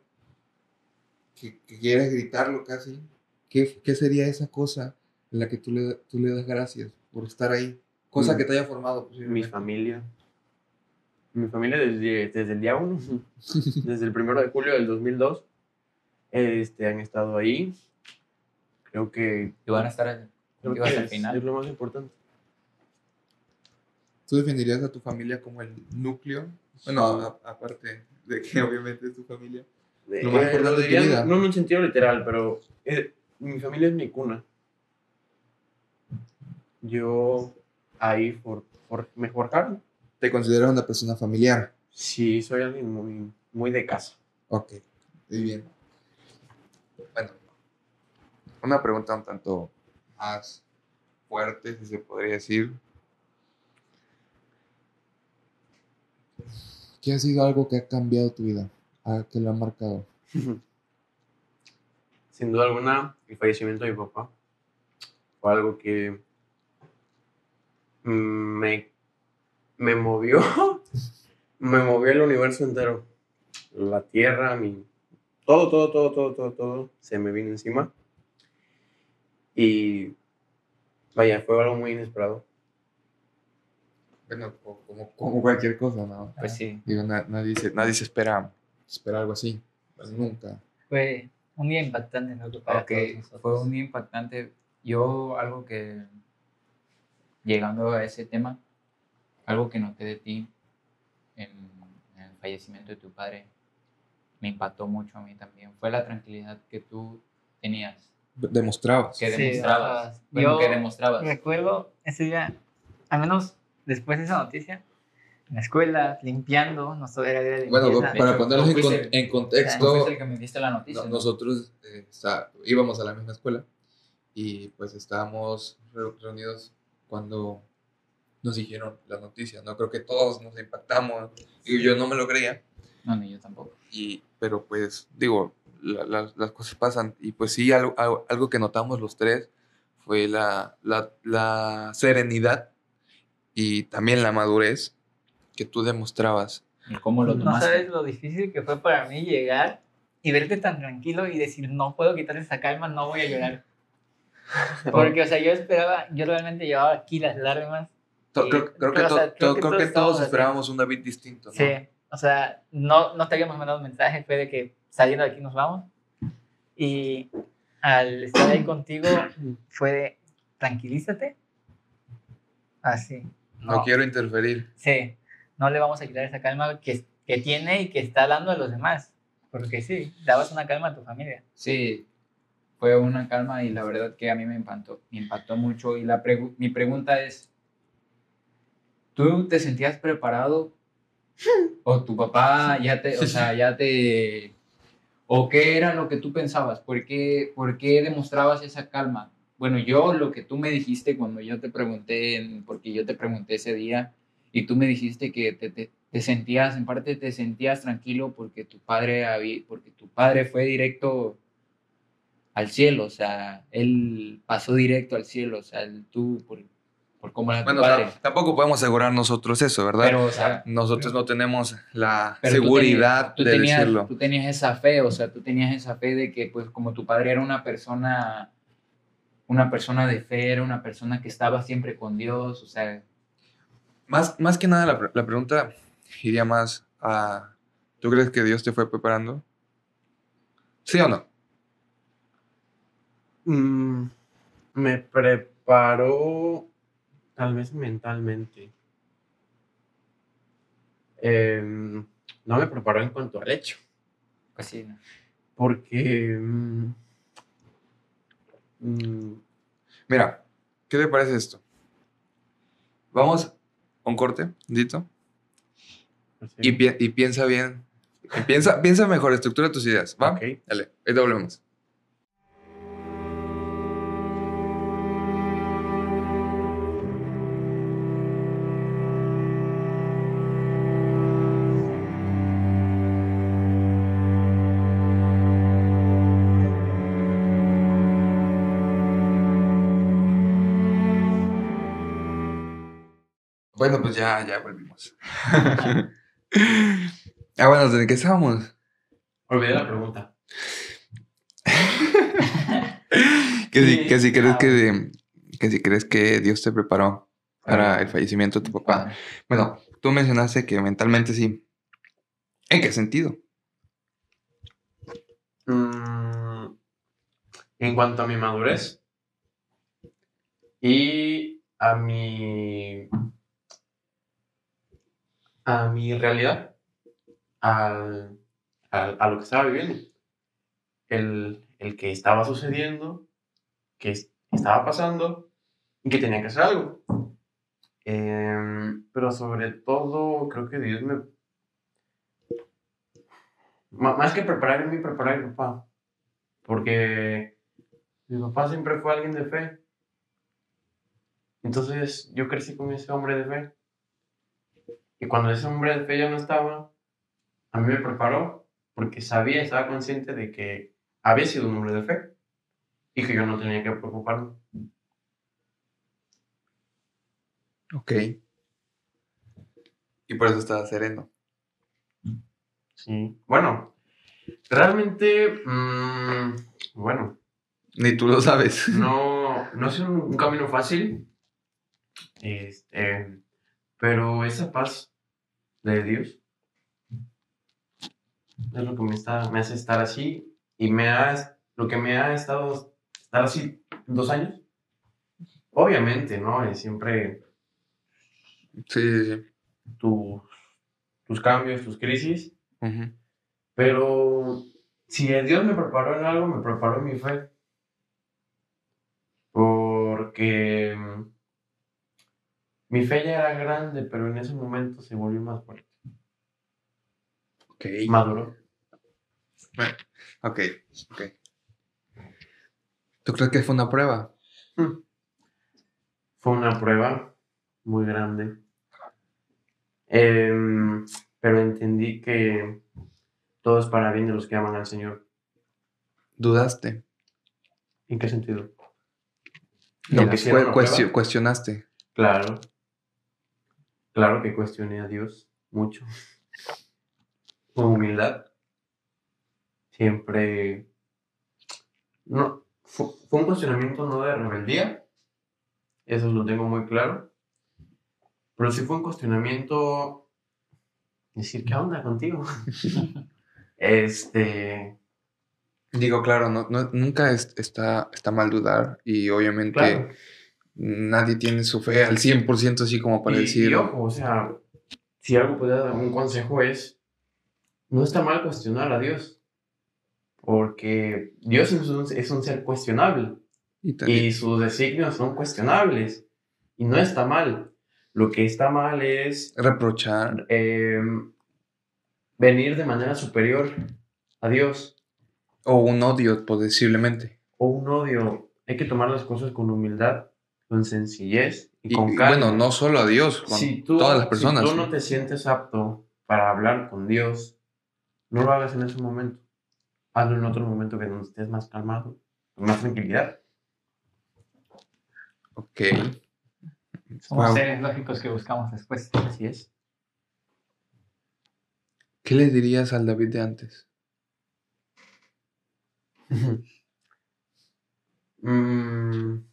A: que, que quieres gritarlo casi, ¿qué, qué sería esa cosa en la que tú le, tú le das gracias por estar ahí? Cosa
D: Mm.
A: que te haya formado.
D: Mi familia. Mi familia desde, desde el día uno. *laughs* desde el primero de julio del 2002, este, han estado ahí. Creo que,
B: Y van a estar
D: creo
B: ¿Ibas
D: que
B: al
D: es,
B: final?
D: es lo más importante.
A: ¿Tú definirías a tu familia como el núcleo? Bueno, aparte de que *laughs* obviamente es tu familia. Lo más
D: Eh,
A: importante de tu
D: diría
A: vida.
D: No en un sentido literal, pero eh, mi familia es mi cuna. Yo ahí for, for- me forjaron.
A: ¿Te consideras una persona familiar?
D: Sí, soy alguien muy, muy de casa.
A: Ok, muy bien. Bueno, una pregunta un tanto más fuerte, si se podría decir. ¿Qué ha sido algo que ha cambiado tu vida? ¿A ¿Qué lo ha marcado? *laughs*
D: Sin duda alguna, el fallecimiento de mi papá fue algo que mm, me, me movió, *laughs* me movió el universo entero. La tierra, mi, todo, todo, todo, todo, todo, todo se me vino encima. Y vaya, fue algo muy inesperado.
A: Bueno, co- como, como cualquier cosa, ¿no?
B: Pues sí.
A: Digo, na- nadie, se, nadie se espera, espera algo así. Pues nunca.
C: Fue un día impactante, ¿no? Para
B: Ok,
C: todos
B: fue un día impactante. Yo algo que, llegando a ese tema, algo que noté de ti en, en el fallecimiento de tu padre, me impactó mucho a mí también. Fue la tranquilidad que tú tenías,
A: Demostrabas.
B: que
C: Sí,
B: demostrabas.
C: ajá.
B: Bueno,
C: Yo
B: que demostrabas.
C: Recuerdo ese día, al menos después de esa noticia, en la escuela, limpiando, no era de
A: Bueno,
C: limpieza.
A: para
B: hecho,
A: ponerlos en, con- en contexto,
B: fuiste el que me diste la noticia.
A: No-
B: ¿no?
A: nosotros eh, está- íbamos a la misma escuela y pues estábamos re- reunidos cuando nos dijeron la noticia. No creo que todos nos impactamos y yo no me lo creía.
B: No, ni yo tampoco.
A: Y, pero pues digo, la- la- las cosas pasan y pues sí, algo, algo- algo que notamos los tres fue la, la, la serenidad y también la madurez que tú demostrabas.
B: ¿Y cómo lo
C: No
B: tomaste?
C: sabes lo difícil que fue para mí llegar y verte tan tranquilo y decir, no puedo quitar esa calma, no voy a llorar. *laughs* Porque, o sea, yo esperaba, yo realmente llevaba aquí las lágrimas.
A: Creo, creo que,
C: pero, o
A: to-
C: sea, creo
A: to-
C: que
A: creo
C: todos
A: que
C: así.
A: esperábamos un David distinto. ¿no?
C: Sí, o sea, no, no te habíamos mandado un mensaje, fue de que saliendo de aquí nos vamos. Y al estar ahí contigo *clears throat* fue de, tranquilízate. Así.
A: no quiero interferir.
C: Sí, no le vamos a quitar esa calma que, que tiene y que está dando a los demás. Porque sí, dabas una calma a tu familia.
B: Sí, fue una calma y la verdad que a mí me impactó, me impactó mucho. Y la pregu- mi pregunta es, ¿tú te sentías preparado? *laughs* ¿O tu papá ya te, o sea, ya te... ¿O qué era lo que tú pensabas? ¿Por qué, por qué demostrabas esa calma? Bueno, yo lo que tú me dijiste cuando yo te pregunté, porque yo te pregunté ese día, y tú me dijiste que te, te- te sentías, en parte te sentías tranquilo porque tu padre, había, porque tu padre fue directo al cielo, o sea, él pasó directo al cielo, o sea, tú, por, por cómo era tu
A: Bueno,
B: padre.
A: tam- tampoco podemos asegurar nosotros eso, ¿verdad?
B: Pero, o sea,
A: nosotros no tenemos la
B: pero tú
A: seguridad
B: tenías- tú
A: de
B: tenías,
A: decirlo.
B: Tú tenías esa fe, o sea, tú tenías esa fe de que, pues, como tu padre era una persona, una persona de fe, era una persona que estaba siempre con Dios, o sea,
A: Más, más que nada, la, la pregunta iría más a: ¿tú crees que Dios te fue preparando? ¿Sí o no?
D: Mm, me preparó tal vez mentalmente. Em, no me preparó en cuanto al hecho,
B: pues sí, ¿no?
D: porque mm, mm,
A: Mira, ¿qué te parece esto? Vamos a un corte, Dito,
D: sé.
A: y, pi- y piensa bien. Piensa, piensa mejor, estructura tus ideas, ¿va?
D: Ok.
A: Dale, ahí volvemos. Bueno, pues ya, ya volvimos. ah, bueno, ¿de qué estábamos?
D: Olvidé la pregunta. *laughs*
A: que si, que si crees que, que si crees que Dios te preparó para el fallecimiento de tu papá. Bueno, tú mencionaste que mentalmente sí. ¿En qué sentido?
D: Mm, en cuanto a mi madurez y a mi a mi realidad, al, al- a lo que estaba viviendo, el, el que estaba sucediendo, que es- estaba pasando y que tenía que hacer algo. Em, pero sobre todo, creo que Dios me... Más que preparar a mí, preparar a mi papá. Porque mi papá siempre fue alguien de fe. Entonces yo crecí con ese hombre de fe. Y cuando ese hombre de fe ya no estaba, a mí me preparó porque sabía, estaba consciente de que había sido un hombre de fe y que yo no tenía que preocuparme.
A: Ok. Y por eso estaba sereno.
D: Sí. Bueno, realmente, mm, bueno,
A: Ni tú lo sabes.
D: no, no es un, un camino fácil, este, pero esa paz de Dios es lo que me, está, me hace estar así y me ha, lo que me ha estado estar así dos años. Obviamente, ¿no? Es siempre
A: Sí, sí, sí.
D: tus, tus cambios, tus crisis. Pero si Dios me preparó en algo, me preparó en mi fe. Porque mi fe ya era grande, pero en ese momento se volvió más fuerte.
A: Ok.
D: Maduró.
A: Ok, ok. ¿Tú crees que fue una prueba?
D: Fue una prueba muy grande. Em, pero entendí que todo es para bien de los que aman al Señor.
A: ¿Dudaste?
D: ¿En qué sentido?
A: No,
D: ¿En que
A: cuestionaste.
D: Claro. Claro que cuestioné a Dios mucho. Con humildad. Siempre. No. Fue, fue un cuestionamiento no de rebeldía. Eso lo tengo muy claro. Pero sí fue un cuestionamiento. Decir, ¿qué onda contigo? *laughs* este.
A: Digo, claro, no, no- nunca es- está, está mal dudar y obviamente
D: Claro.
A: Nadie tiene su fe al 100% así como para
D: y,
A: decir...
D: y ojo, o sea, si algo puede dar un consejo es, no está mal cuestionar a Dios, porque Dios es un, es un ser cuestionable
A: y
D: sus designios son cuestionables y no está mal. Lo que está mal es
A: reprochar.
D: eh, venir de manera superior a Dios
A: O un odio, posiblemente.
D: o un odio. Hay que tomar las cosas con humildad, con sencillez y,
A: Y,
D: con
A: y
D: calma.
A: bueno, no solo a Dios, con
D: si tú,
A: todas las personas.
D: Si tú no te sientes apto para hablar con Dios, no lo hagas en ese momento. Hazlo en otro momento que donde estés más calmado, con más tranquilidad.
A: Ok.
C: Somos
A: Wow.
C: seres lógicos que buscamos después.
D: Así es.
A: ¿Qué le dirías al David de antes? *laughs*
D: Mm,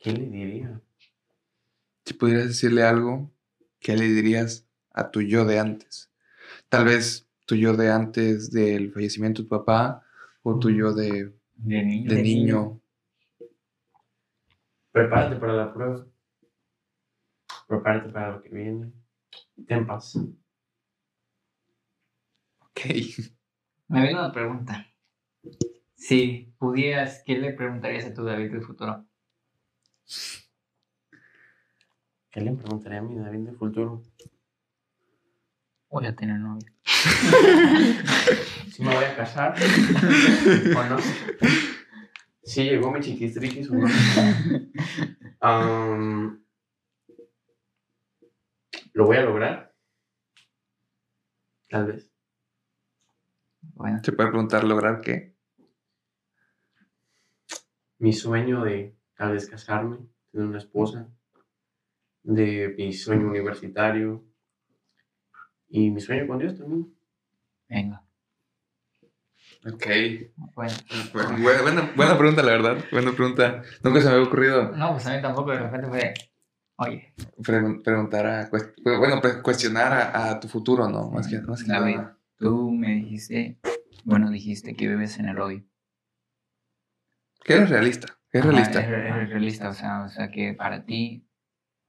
D: ¿Qué le diría?
A: Si pudieras decirle algo, ¿qué le dirías a tu yo de antes? Tal vez tu yo de antes del fallecimiento de tu papá o tu yo de,
C: De niño.
A: de niño.
D: Prepárate para la prueba. Prepárate para lo que viene. Ten paz.
A: Ok. *laughs*
C: Me viene una pregunta. Si pudieras, ¿qué le preguntarías a tu David del futuro?
D: ¿Qué le preguntaré a mi David del futuro?
C: Voy a tener novia. *laughs*
D: ¿Si me voy a casar? *laughs* ¿O no? Sí, llegó mi chiquistriquis *laughs* o no. ¿Lo voy a lograr? Tal vez.
C: Bueno,
A: Se puede preguntar lograr qué.
D: Mi sueño de tal vez casarme, tener una esposa, de mi sueño universitario y mi sueño con Dios también.
C: venga.
A: Ok.
C: Bueno.
A: Buena, buena- buena pregunta, la verdad. Buena pregunta. Nunca se me había ocurrido
C: No, pues a mí tampoco de repente fue. Oye,
A: pregun- preguntar a... cuest- Bueno, pues, cuestionar a, a tu futuro, ¿no? Más que, más que
B: David.
A: nada.
B: Tú me dijiste, bueno, dijiste que vives en el odio.
A: Que eres realista. Es realista.
B: Es, es realista, o sea, o sea, que para ti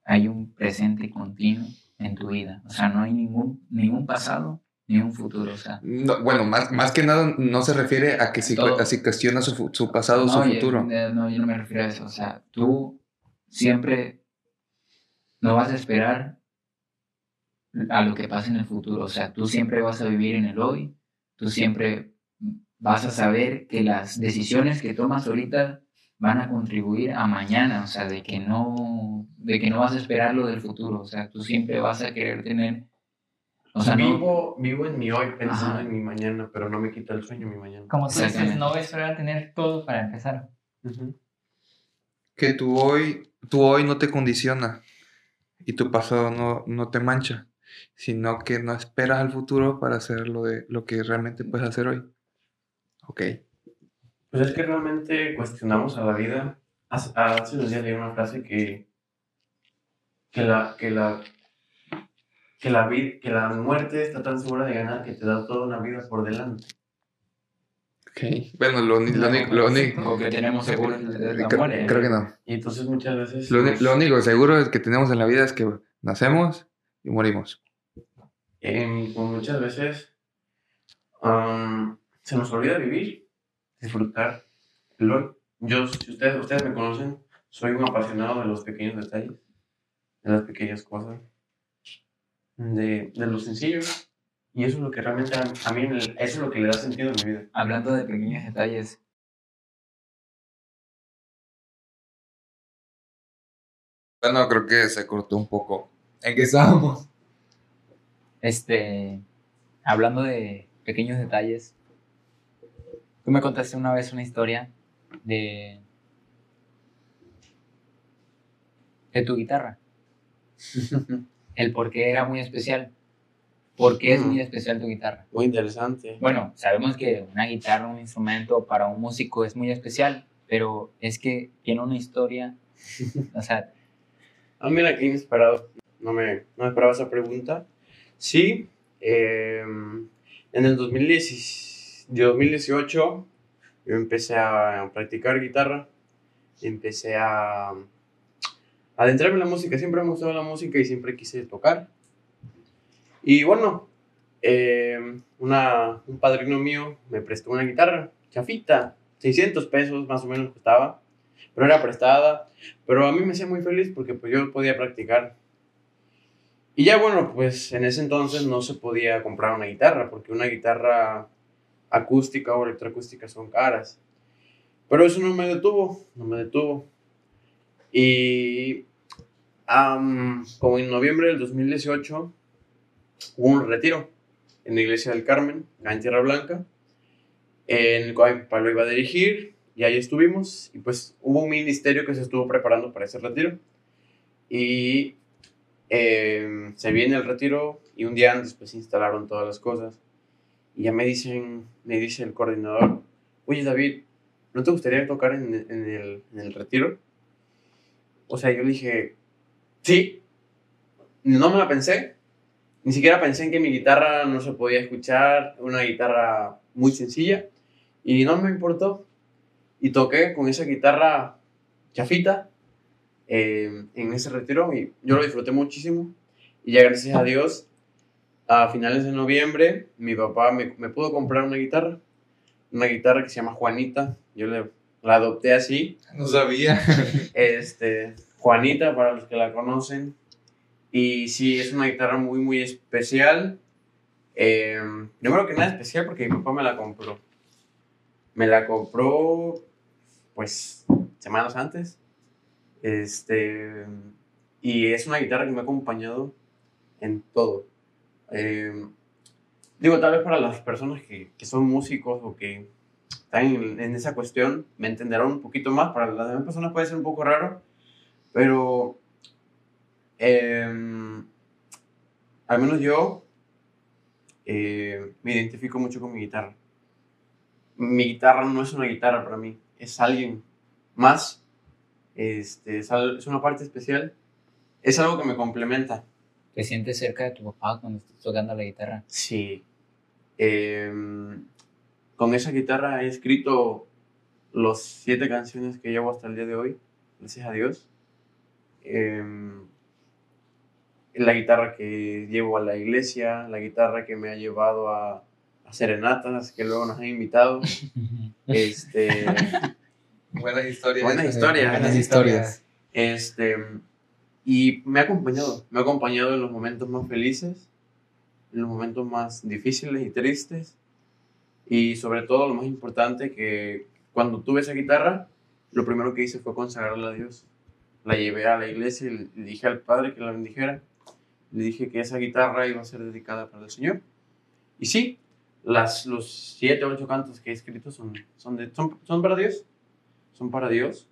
B: hay un presente continuo en tu vida. O sea, no hay ningún, ningún pasado ni un futuro. O sea,
A: No, bueno, más, más que nada no se refiere a que si, a si cuestiona su, su pasado o su
B: no,
A: futuro.
B: no, yo no me refiero a eso. O sea, tú siempre no vas a esperar a lo que pase en el futuro. O sea, tú siempre vas a vivir en el hoy. Tú siempre vas a saber que las decisiones que tomas ahorita van a contribuir a mañana. O sea, de que no, de que no vas a esperar lo del futuro. O sea, tú siempre vas a querer tener. O sea, no,
D: vivo, vivo en mi hoy pensando
B: Ajá.
D: en mi mañana, pero no me quita el sueño mi mañana.
C: Como tú dices, no voy a esperar a tener todo para empezar.
D: Ujú.
A: Que tu hoy, tu hoy no te condiciona y tu pasado no, no te mancha, sino que no esperas al futuro para hacer lo, de, lo que realmente puedes hacer hoy. Ok.
D: Pues es que realmente cuestionamos a la vida. Hace, hace unos días leí una frase que, que, la, que, la, que, la, vi- que la muerte está tan segura de ganar que te da toda una vida por delante.
A: Ok. Bueno, lo, lo, lo uni-
B: lo que tenemos seguro es la
A: creo,
B: muerte.
A: creo que no.
D: Y entonces muchas veces...
A: Lo,
D: pues,
A: lo único seguro es que tenemos en la vida es que nacemos y morimos.
D: como muchas veces am, se nos olvida vivir, disfrutar el hoy. Yo, si ustedes, ustedes me conocen, soy un apasionado de los pequeños detalles, de las pequeñas cosas, de, de lo sencillo. Y eso es lo que realmente a, a mí, eso es lo que le da sentido a mi vida.
B: Hablando de pequeños detalles,
A: Bueno, creo que se cortó un poco. ¿En qué estábamos?
B: este, hablando de pequeños detalles, tú me contaste una vez una historia de de tu guitarra, *laughs* el por qué era muy especial, por qué es muy especial tu guitarra.
D: Muy interesante.
B: Bueno, sabemos que una guitarra, un instrumento para un músico es muy especial, pero es que tiene una historia, *laughs* o sea,
D: Ah, mira, qué inesperado. No me, no me esperaba esa pregunta. Sí, eh, en el 2010 de 2018 yo empecé a practicar guitarra. Empecé a adentrarme en la música. Siempre me gustó la música y siempre quise tocar. Y bueno, eh, una, un padrino mío me prestó una guitarra, chafita, 600 pesos más o menos costaba, pero era prestada. Pero a mí me hacía muy feliz porque pues yo podía practicar. Y ya bueno, pues en ese entonces no se podía comprar una guitarra porque una guitarra acústica o electroacústica son caras. Pero eso no me detuvo, no me detuvo. Y como en noviembre del 2018 hubo un retiro en la iglesia del Carmen, en Tierra Blanca, en el cual mi papá lo iba a dirigir y ahí estuvimos. Y pues hubo un ministerio que se estuvo preparando para ese retiro. Y eh, se viene el retiro y un día antes pues instalaron todas las cosas. Y ya me dicen, me dice el coordinador, oye David, ¿no te gustaría tocar en, el, en el retiro? O sea, yo le dije, sí, no me la pensé, ni siquiera pensé en que mi guitarra no se podía escuchar, una guitarra muy sencilla, y no me importó. Y toqué con esa guitarra chafita eh, en ese retiro y yo lo disfruté muchísimo. Y ya gracias a Dios, a finales de noviembre, mi papá me, me pudo comprar una guitarra, una guitarra que se llama Juanita. Yo le, la adopté así.
A: No sabía. *laughs*
D: Este, Juanita, para los que la conocen. Y sí, es una guitarra muy, muy especial. Eh, yo creo que nada especial porque mi papá me la compró. Me la compró, pues, semanas antes. Este, y es una guitarra que me ha acompañado en todo. Eh, digo, tal vez para las personas que, son músicos o que están en, esa cuestión, me entenderán un poquito más. Para las demás personas puede ser un poco raro, pero em, al menos yo eh, me identifico mucho con mi guitarra. Mi guitarra no es una guitarra para mí, es alguien más. Este, es, es una parte especial. Es algo que me complementa.
B: Te sientes cerca de tu papá cuando estás tocando la guitarra.
D: Sí. Em, con esa guitarra he escrito los siete canciones que llevo hasta el día de hoy, gracias a Dios. Em, la guitarra que llevo a la iglesia, la guitarra que me ha llevado a, a serenatas, que luego nos han invitado. *laughs* este,
A: Buenas historias.
D: Buenas historias.
A: Buenas historias.
D: este, y me ha acompañado, me ha acompañado en los momentos más felices, en los momentos más difíciles y tristes, y sobre todo lo más importante que cuando tuve esa guitarra, lo primero que hice fue consagrarla a Dios. La llevé a la iglesia y le dije al Padre que la bendijera. Le dije que esa guitarra iba a ser dedicada para el Señor. Y sí, las, los siete o ocho cantos que he escrito son, son, son, son para Dios. Son para Dios.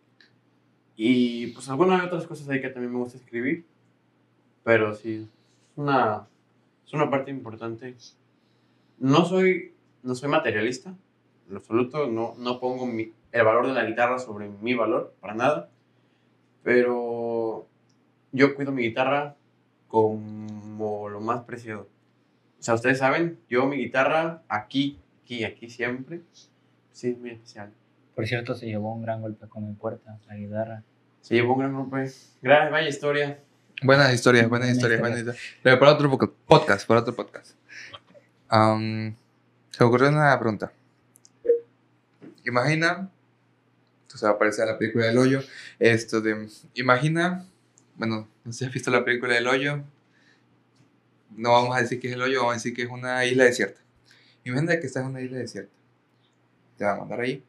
D: Y pues algunas otras cosas ahí que también me gusta escribir. Pero sí, es una, es una parte importante. No soy, no soy materialista, en absoluto. No, no pongo mi- el valor de la guitarra sobre mi valor, para nada. Pero yo cuido mi guitarra como lo más preciado. O sea, ustedes saben, yo mi guitarra aquí, aquí, aquí siempre, sí, es muy especial.
B: Por cierto, se llevó un gran golpe con mi puerta, la guitarra.
D: Se llevó un gran golpe. Gran, vaya historia.
A: Buenas historias, buenas
B: Buena
A: historias,
B: historia.
A: buenas historias. Pero para otro podcast, para otro podcast. Am, se me ocurrió una pregunta. Imagina, esto se va a aparecer en la película del hoyo, esto de, imagina, bueno, no sé si has visto la película del hoyo, no vamos a decir que es el hoyo, vamos a decir que es una isla desierta. Imagina que estás en una isla desierta. Te van a mandar ahí.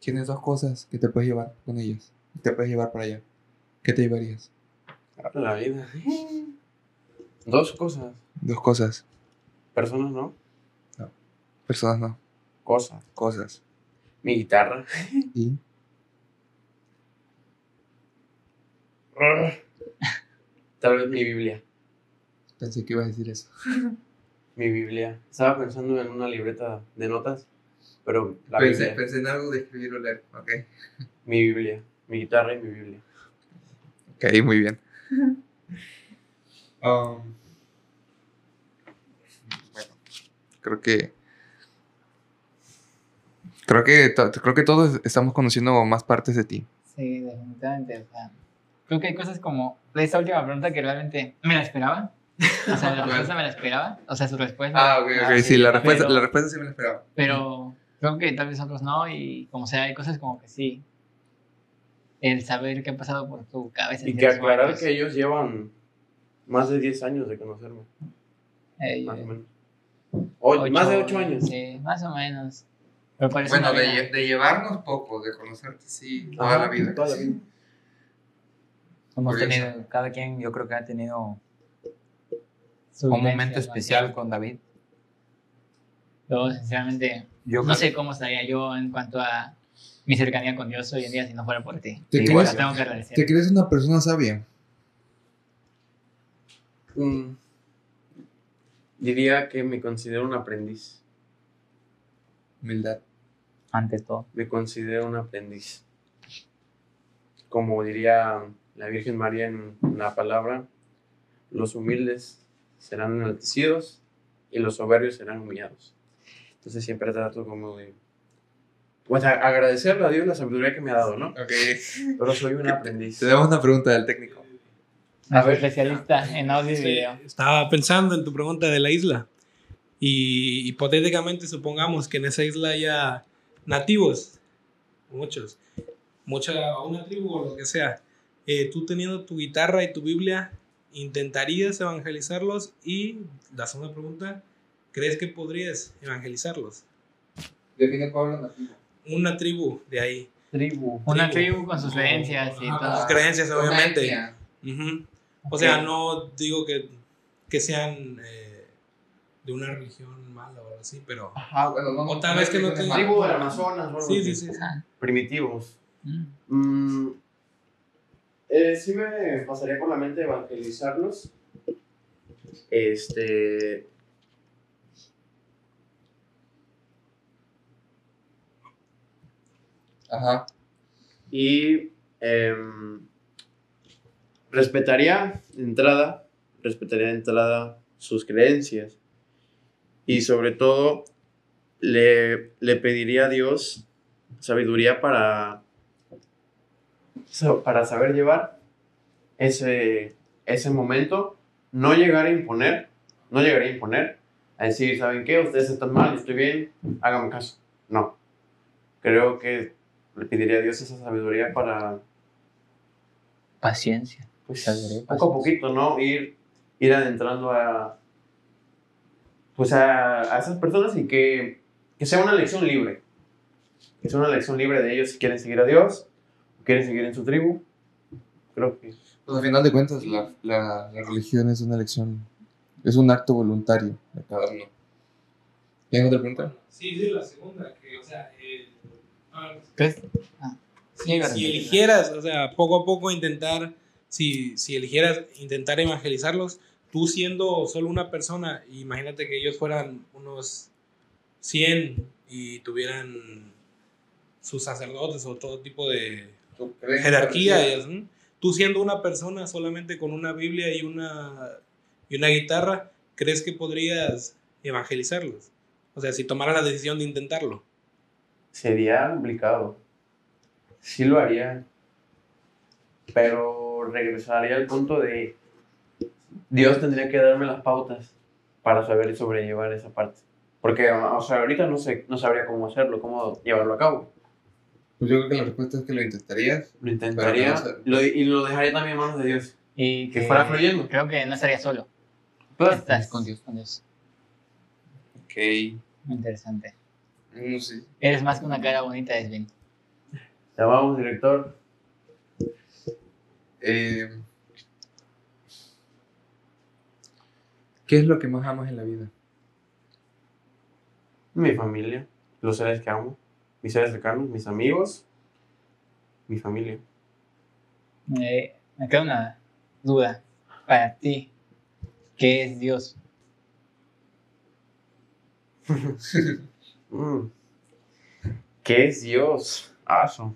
A: Tienes dos cosas que te puedes llevar con ellas. Te puedes llevar para allá. ¿Qué te llevarías?
D: La vida. Dos cosas.
A: Dos cosas.
D: Personas, ¿no?
A: Personas no.
D: Cosas.
A: Cosas.
D: Mi guitarra.
A: Y
D: Tal vez mi Biblia.
A: pensé que ibas a decir eso.
D: Mi Biblia. Estaba pensando en una libreta de notas, pero la
A: Pensé,
D: Biblia.
A: pensé en algo de escribir o leer. Ok.
D: Mi Biblia. Mi guitarra y mi Biblia.
A: Ok, muy bien. *laughs* Um, bueno, creo que. Creo que, creo que todos estamos conociendo más partes de ti.
C: Sí, definitivamente. O sea, creo que hay cosas como esta última pregunta que realmente me la esperaba. O sea, la respuesta me la esperaba. O sea, su respuesta.
A: Ah, ok, ok. Sí, la respuesta,
C: Pero-
A: la respuesta sí me la esperaba.
C: Pero creo que tal vez otros no. Y como sea, hay cosas como que sí. El saber qué ha pasado por tu cabeza.
D: Y que aclarar que ellos llevan más de 10 años de conocerme.
C: Eh,
D: Más o menos. O-
C: ocho-
D: más de 8 años.
C: Sí, más o menos. Pero parece
A: Bueno, de, de llevarnos poco, de conocerte, sí, toda
D: Ajá,
A: la vida.
D: Toda la vida.
B: Hemos tenido, cada quien yo creo que ha tenido
C: Sus
B: un momento
C: ¿no?
B: especial con David.
C: Yo, sinceramente,
B: Yo
C: no
B: creo-
C: sé cómo estaría yo en cuanto a mi cercanía con Dios hoy en día si no fuera por ti.
A: ¿Te crees-
C: tengo que agradecer.
A: ¿Te crees una persona sabia?
D: Mm, diría que me considero un aprendiz.
A: Humildad.
B: ante todo.
D: Me considero un aprendiz. Como diría la Virgen María en la palabra, los humildes serán enaltecidos y los soberbios serán humillados. Entonces siempre trato como de pues a- agradecerle a Dios la sabiduría que me ha dado, ¿no?
A: Ok.
D: Pero soy un *laughs* aprendiz.
A: Te damos una pregunta del técnico.
C: Nuestro especialista en audio y
E: Sí,
C: video.
E: Estaba pensando en tu pregunta de la isla. Y hipotéticamente supongamos que en esa isla haya nativos, muchos, mucha, una tribu o lo que sea. Eh, tú teniendo tu guitarra y tu Biblia, ¿intentarías evangelizarlos? Y la segunda pregunta, ¿crees que podrías evangelizarlos?
A: Define Pablo nativo.
E: Una tribu de ahí.
B: Tribu.
C: Una
E: Tribu.
C: tribu con sus creencias y
E: Ajá,
C: todo.
E: sus creencias, obviamente. O sea, no digo que, que sean eh, de una religión mala o algo así, pero...
A: Ah, bueno, no.
E: O tal vez que no te-
D: Tribu del Amazonas. o algo
E: Sí,
D: así.
E: sí, sí. sí.
D: Primitivos.
C: Mm.
D: Mm, eh, sí me pasaría por la mente evangelizarlos. Este.
A: Ajá.
D: Y em, respetaría de entrada, respetaría entrada sus creencias. Y sobre todo, le, le pediría a Dios sabiduría para, para saber llevar ese, ese momento, no llegar a imponer, no llegar a imponer, a decir, ¿saben qué? Ustedes están mal, estoy bien, háganme caso. No. Creo que le pediría a Dios esa sabiduría para,
B: Paciencia.
D: pues,
B: Sabiduría
D: poco a
B: paciencia.
D: poquito, ¿no? Ir, ir adentrando a, pues a, a esas personas y que, que sea una elección libre. Que sea una elección libre de ellos si quieren seguir a Dios, o quieren seguir en su tribu. Creo que
A: Pues al final de cuentas, la, la, la religión es una elección, es un acto voluntario de cada uno. ¿Tienen otra pregunta?
E: Sí, sí, la segunda, que, o sea,
C: ¿Crees? Ah, sí,
E: si eligieras, o sea, poco a poco intentar, si, si eligieras intentar evangelizarlos, tú siendo solo una persona, imagínate que ellos fueran unos 100 y tuvieran sus sacerdotes o todo tipo de jerarquía, tú siendo una persona solamente con una Biblia y una, y una guitarra, ¿crees que podrías evangelizarlos? O sea, si tomaras la decisión de intentarlo.
D: Sería complicado. Sí lo haría. Pero regresaría al punto de Dios tendría que darme las pautas para saber sobrellevar esa parte. Porque, o sea, ahorita no sé, no sabría cómo hacerlo, cómo llevarlo a cabo.
A: Pues yo creo que la respuesta es que lo intentarías.
D: Lo intentaría
A: no
D: lo- y lo dejaría también en manos de Dios.
C: Y
D: Que fuera fluyendo.
C: Creo que no estaría solo.
D: Claro.
C: Estás con Dios, con Dios.
A: Ok.
C: Muy interesante.
A: No sé.
C: Eres más que una cara bonita de Sven.
D: Llamamos director.
A: Eh, ¿Qué es lo que más amas en la vida?
D: Mi familia, los seres que amo, mis seres cercanos, mis amigos, mi familia.
C: Eh, me queda una duda. Para ti, ¿qué es Dios? *laughs*
D: Mm. ¿Qué es Dios? Aso.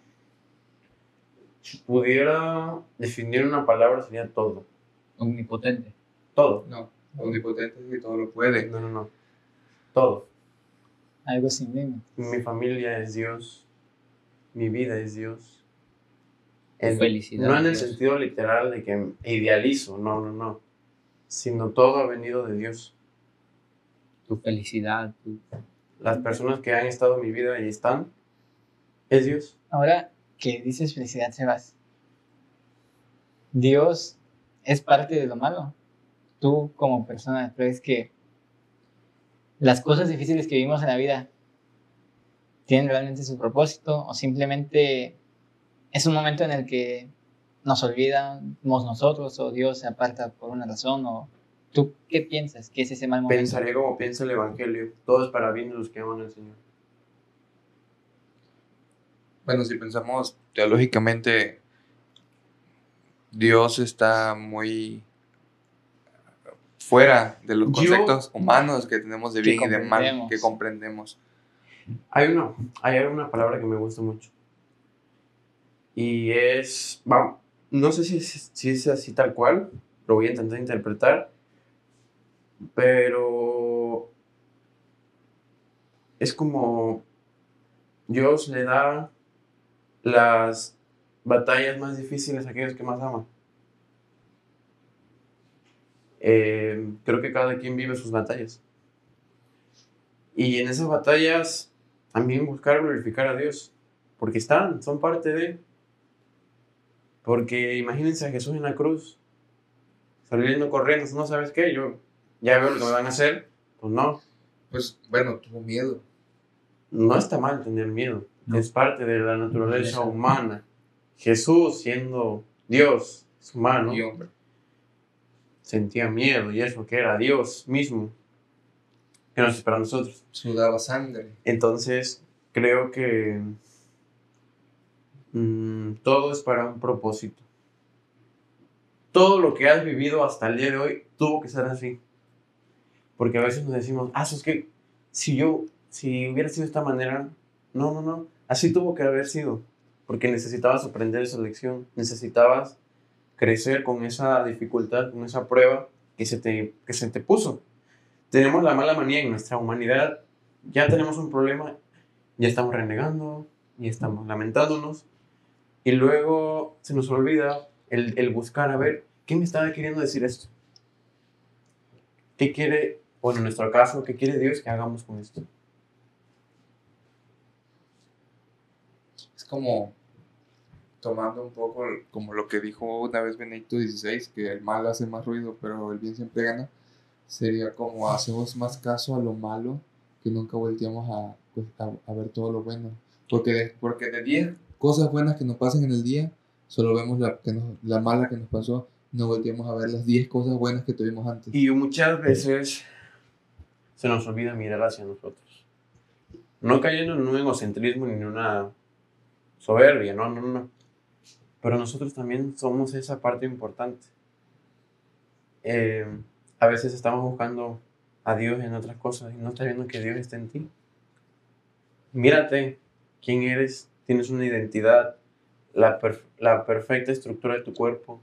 D: Si pudiera definir una palabra sería todo.
B: Omnipotente.
D: Todo.
A: No, omnipotente y todo lo puede.
D: No, no, no. Todo.
C: Algo sin límite.
D: Mi familia es Dios. Mi vida es Dios.
B: Tu felicidad
D: No en
B: es
D: el sentido literal de que idealizo, no, no, no. Sino todo ha venido de Dios.
B: Tu felicidad. Tu...
D: Las personas que han estado en mi vida y están, es Dios.
C: Ahora que dices felicidad, Sebas, Dios es parte de lo malo. Tú como persona crees que las cosas difíciles que vivimos en la vida tienen realmente su propósito o simplemente es un momento en el que nos olvidamos nosotros o Dios se aparta por una razón o tú qué piensas que es ese mal momento.
D: Pensaría como piensa el Evangelio. Todo es para bien de los que aman al Señor.
A: Bueno, si pensamos teológicamente, Dios está muy fuera de los
D: Yo-
A: conceptos humanos que tenemos de bien y de mal que comprendemos.
D: Hay una, hay una palabra que me gusta mucho. Y es, vamos, no sé si es así tal cual, lo voy a intentar interpretar, pero es como Dios le da las batallas más difíciles a aquellos que más aman. Eh, creo que cada quien vive sus batallas. Y en esas batallas también buscar glorificar a Dios, porque están, son parte de Él. Porque imagínense a Jesús en la cruz, saliendo corriendo, no sabes qué, yo ya veo lo que me van a hacer. Pues no,
A: Pues bueno, tuvo miedo.
D: no está mal tener miedo,
B: No.
D: es parte de la naturaleza humana. Jesús, siendo Dios, es humano,
A: Y hombre.
D: sentía miedo y eso que era Dios mismo, que nos espera a nosotros.
A: Sudaba sangre.
D: Entonces, creo que mm, todo es para un propósito. Todo lo que has vivido hasta el día de hoy tuvo que ser así. Porque a veces nos decimos, ah, es que si yo, si hubiera sido de esta manera, no, no, no, así tuvo que haber sido. Porque necesitabas aprender esa lección, necesitabas crecer con esa dificultad, con esa prueba que se te, que se te puso. Tenemos la mala manía en nuestra humanidad, ya tenemos un problema, ya estamos renegando, y estamos lamentándonos. Y luego se nos olvida el, el buscar a ver qué me estaba queriendo decir esto. ¿Qué quiere, bueno, en nuestro caso, qué quiere Dios que hagamos con esto?
A: Es como tomando un poco como lo que dijo una vez Benedicto XVI, que el mal hace más ruido, pero el bien siempre gana. Sería como hacemos más caso a lo malo que nunca volteamos a, pues, a, a ver todo lo bueno. Porque de, porque de 10 cosas buenas que nos pasan en el día, solo vemos la, que nos- la mala que nos pasó, no volteamos a ver las 10 cosas buenas que tuvimos antes.
D: Y muchas veces se nos olvida mirar hacia nosotros. No cayendo en un egocentrismo ni en una soberbia, no, no, no. Pero nosotros también somos esa parte importante. Eh, a veces estamos buscando a Dios en otras cosas y no estás viendo que Dios está en ti. Mírate quién eres, tienes una identidad, la, la perfecta estructura de tu cuerpo,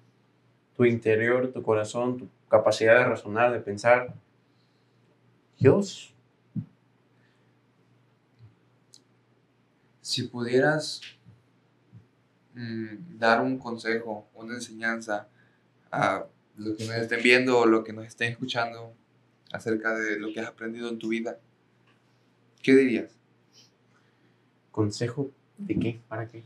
D: tu interior, tu corazón, tu capacidad de razonar, de pensar. Dios,
A: Si pudieras mm, dar un consejo, una enseñanza a los que nos estén viendo o los que nos estén escuchando acerca de lo que has aprendido en tu vida, ¿qué dirías?
D: consejo de qué, para qué.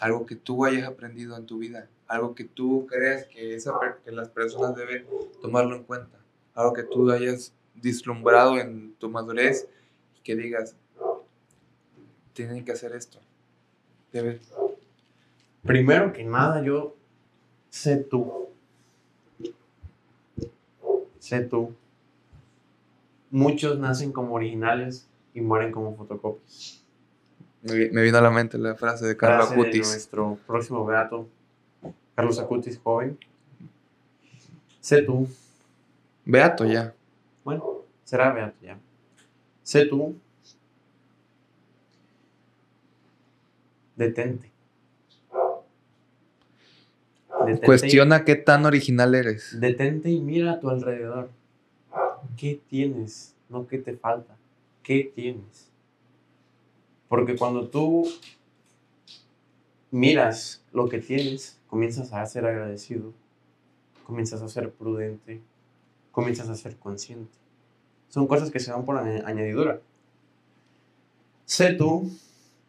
A: Algo que tú hayas aprendido en tu vida, algo que tú crees que, esa, que las personas deben tomarlo en cuenta, algo que tú hayas deslumbrado en tu madurez y que digas, tienen que hacer esto. Debe-
D: Primero que nada, yo sé tú. Sé tú. Muchos nacen como originales y mueren como fotocopias.
A: Me, me vino a la mente la frase de Carlos
D: Frase de
A: Acutis.
D: nuestro próximo beato, Carlos Acutis, joven. Sé tú.
A: Beato ya.
D: Bueno, será beato ya. Sé tú. Detente. Detente y-
A: Cuestiona qué tan original eres.
D: Detente y mira a tu alrededor. ¿Qué tienes? No qué te falta. ¿Qué tienes? Porque cuando tú miras lo que tienes, comienzas a ser agradecido, comienzas a ser prudente, comienzas a ser consciente. Son cosas que se dan por añ- añadidura. Sé tú,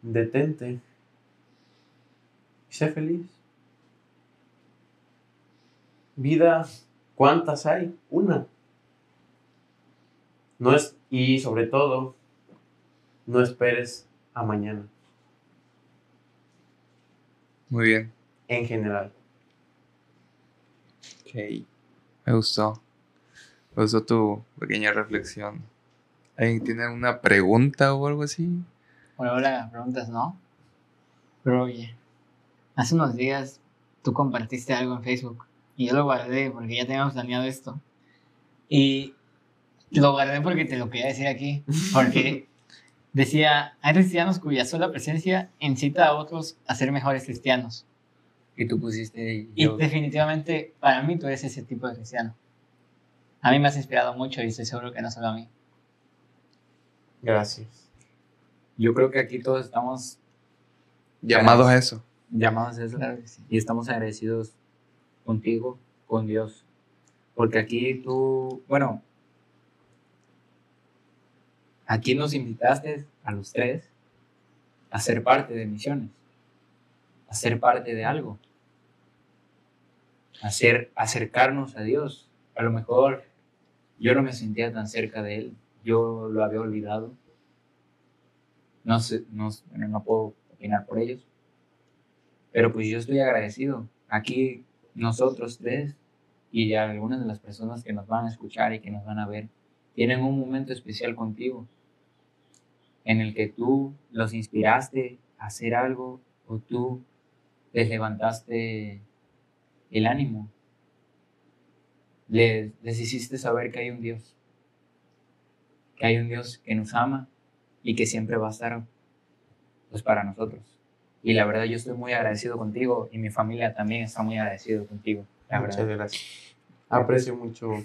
D: detente y sé feliz. Vida, ¿cuántas hay? Una. No es, y sobre todo, no esperes a mañana,
A: Muy bien.
D: en general.
A: Ok. Me gustó. Gustó tu pequeña reflexión. ¿Alguien tiene una pregunta o algo así?
C: Bueno, ahora preguntas, ¿no? Pero oye, hace unos días tú compartiste algo en Facebook y yo lo guardé porque ya teníamos planeado esto. Y lo guardé porque te lo quería decir aquí. *laughs* Porque decía, hay cristianos cuya sola presencia incita a otros a ser mejores cristianos.
B: Y tú pusiste.
C: Y definitivamente para mí tú eres ese tipo de cristiano. A mí me has inspirado mucho y estoy seguro que no solo a mí.
D: Gracias.
B: Yo creo que aquí todos estamos
A: Llamados a eso.
B: llamados a eso.
C: Claro que sí.
B: Y estamos agradecidos contigo, con Dios. Porque aquí tú, bueno, aquí nos invitaste a los tres a ser parte de misiones, a ser parte de algo, a ser, acercarnos a Dios. A lo mejor yo no me sentía tan cerca de Él, yo lo había olvidado. No sé, no, no puedo opinar por ellos. Pero pues yo estoy agradecido. Aquí nosotros tres y algunas de las personas que nos van a escuchar y que nos van a ver tienen un momento especial contigo en el que tú los inspiraste a hacer algo o tú les levantaste el ánimo. Les, les hiciste saber que hay un Dios, que hay un Dios que nos ama y que siempre va a estar pues para nosotros. Y la verdad yo estoy muy agradecido contigo y mi familia también está muy agradecido contigo. La
D: Muchas
B: verdad.
D: gracias. Aprecio mucho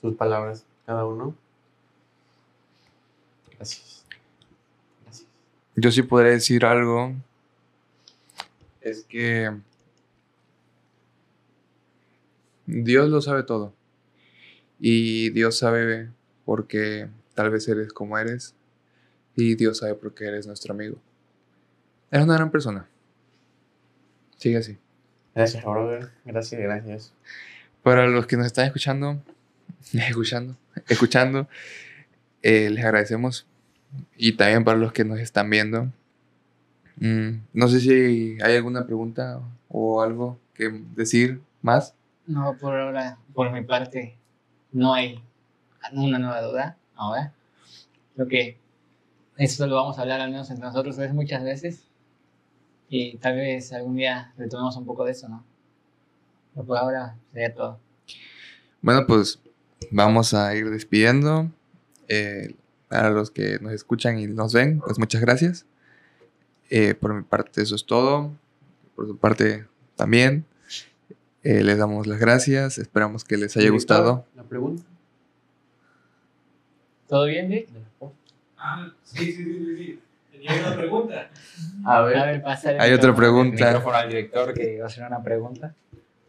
D: sus palabras, cada uno. Gracias. Gracias.
A: yo sí podría decir algo. Es que Dios lo sabe todo. Y Dios sabe por qué tal vez eres como eres. Y Dios sabe por qué eres nuestro amigo. Eres una gran persona. Sigue así.
D: Gracias, brother. Gracias, gracias.
A: Para los que nos están escuchando, *laughs* escuchando, escuchando, eh, les agradecemos. Y también para los que nos están viendo. Mm, no sé si hay alguna pregunta o algo que decir más.
C: No, por ahora, por mi parte, no hay una nueva duda ahora. Creo que esto lo vamos a hablar al menos entre nosotros muchas veces. Y tal vez algún día retomemos un poco de eso, ¿no? Pero por ahora sería todo.
A: Bueno, pues vamos a ir despidiendo. Eh, para los que nos escuchan y nos ven, pues muchas gracias. Eh, por mi parte eso es todo. Por su parte también. Eh, les damos las gracias. Esperamos que les haya gustado.
D: La pregunta.
C: ¿Todo bien, Vic?
E: Ah, sí, sí, sí, sí, sí. Tenía una pregunta.
B: A
C: A ver, pasa el
A: Hay otra pregunta.
B: micrófono al director que iba a hacer una pregunta.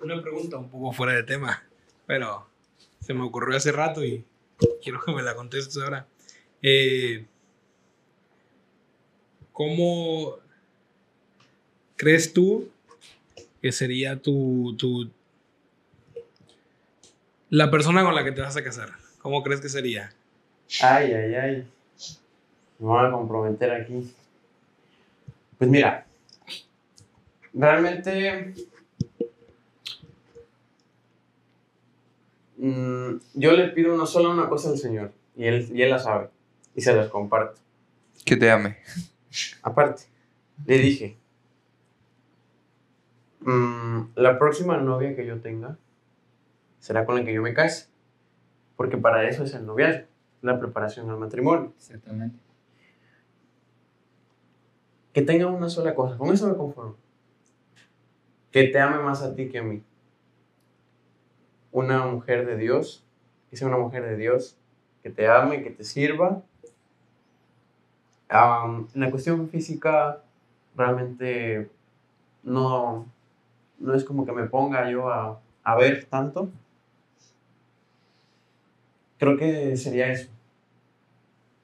E: Una pregunta un poco fuera de tema, pero se me ocurrió hace rato y quiero que me la contestes ahora. Eh, ¿Cómo crees tú que sería tu, tu la persona con la que te vas a casar? ¿Cómo crees que sería?
D: Ay, ay, ay. Me voy a comprometer aquí. Pues mira, realmente mm, yo le pido una sola una cosa al Señor y él, y él la sabe y se las comparto.
A: Que te ame.
D: Aparte, le dije, mm, la próxima novia que yo tenga será con la que yo me case, porque para eso es el noviazgo, la preparación al matrimonio.
B: Exactamente.
D: Que tenga una sola cosa, con eso me conformo. Que te ame más a ti que a mí. Una mujer de Dios, que sea una mujer de Dios, que te ame, que te sirva. En la cuestión física, realmente no, no es como que me ponga yo a, a ver tanto. Creo que sería eso.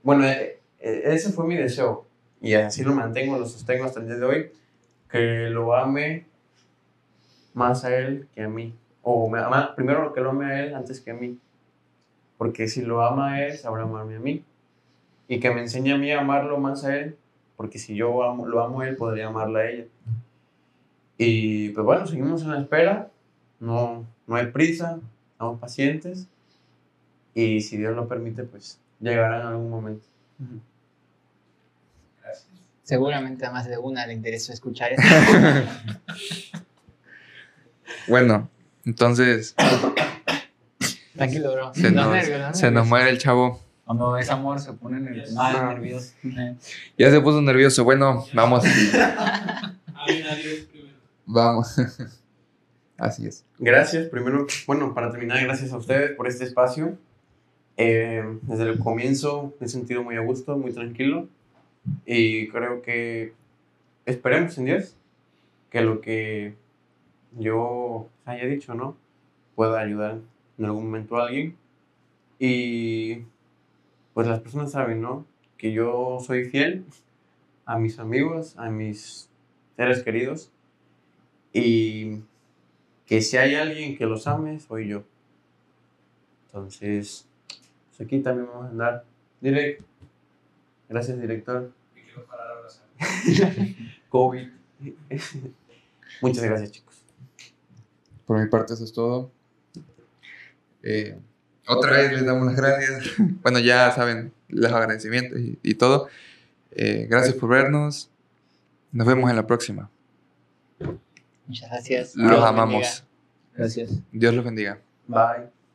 D: Bueno, eh, eh, ese fue mi deseo y así lo mantengo, lo sostengo hasta el día de hoy, que lo ame más a él que a mí. O me ama- primero que lo ame a él antes que a mí. Porque si lo ama a él, sabrá amarme a mí. Y que me enseñe a mí a amarlo más a él, porque si yo lo amo a él, podría amarla a ella. Y pues bueno, seguimos en la espera, no, no hay prisa, estamos pacientes. Y si Dios lo permite, pues llegará en algún momento.
C: Seguramente a más de una le interesó escuchar esto. *laughs*
A: Bueno, entonces
C: Tranquilo, bro.
A: se nos,
C: nervios,
A: se nos muere el chavo.
B: Cuando es amor se pone nervioso.
C: Ah, nervioso.
A: Ya se puso nervioso. Bueno, vamos.
E: A mí nadie primero.
A: Vamos. *laughs* Así es.
D: Gracias, primero, bueno, para terminar, gracias a ustedes por este espacio. Eh, desde el comienzo me he sentido muy a gusto, muy tranquilo y creo que esperemos en Dios que lo que yo haya dicho, ¿no? Pueda ayudar en algún momento a alguien. Y pues las personas saben, ¿no? Que yo soy fiel a mis amigos, a mis seres queridos y que si hay alguien que los ame, soy yo. Entonces, pues aquí también vamos a andar. Direct. Gracias, director. *laughs* COVID. Muchas gracias, chicos.
A: Por mi parte, eso es todo. Eh, otra vez les damos las gracias. *laughs* Bueno, ya saben los agradecimientos y, y todo. Eh, gracias por vernos. Nos vemos en la próxima.
C: Muchas gracias.
A: Los
C: Dios
A: amamos.
C: bendiga.
B: Gracias.
A: Dios los bendiga.
D: Bye.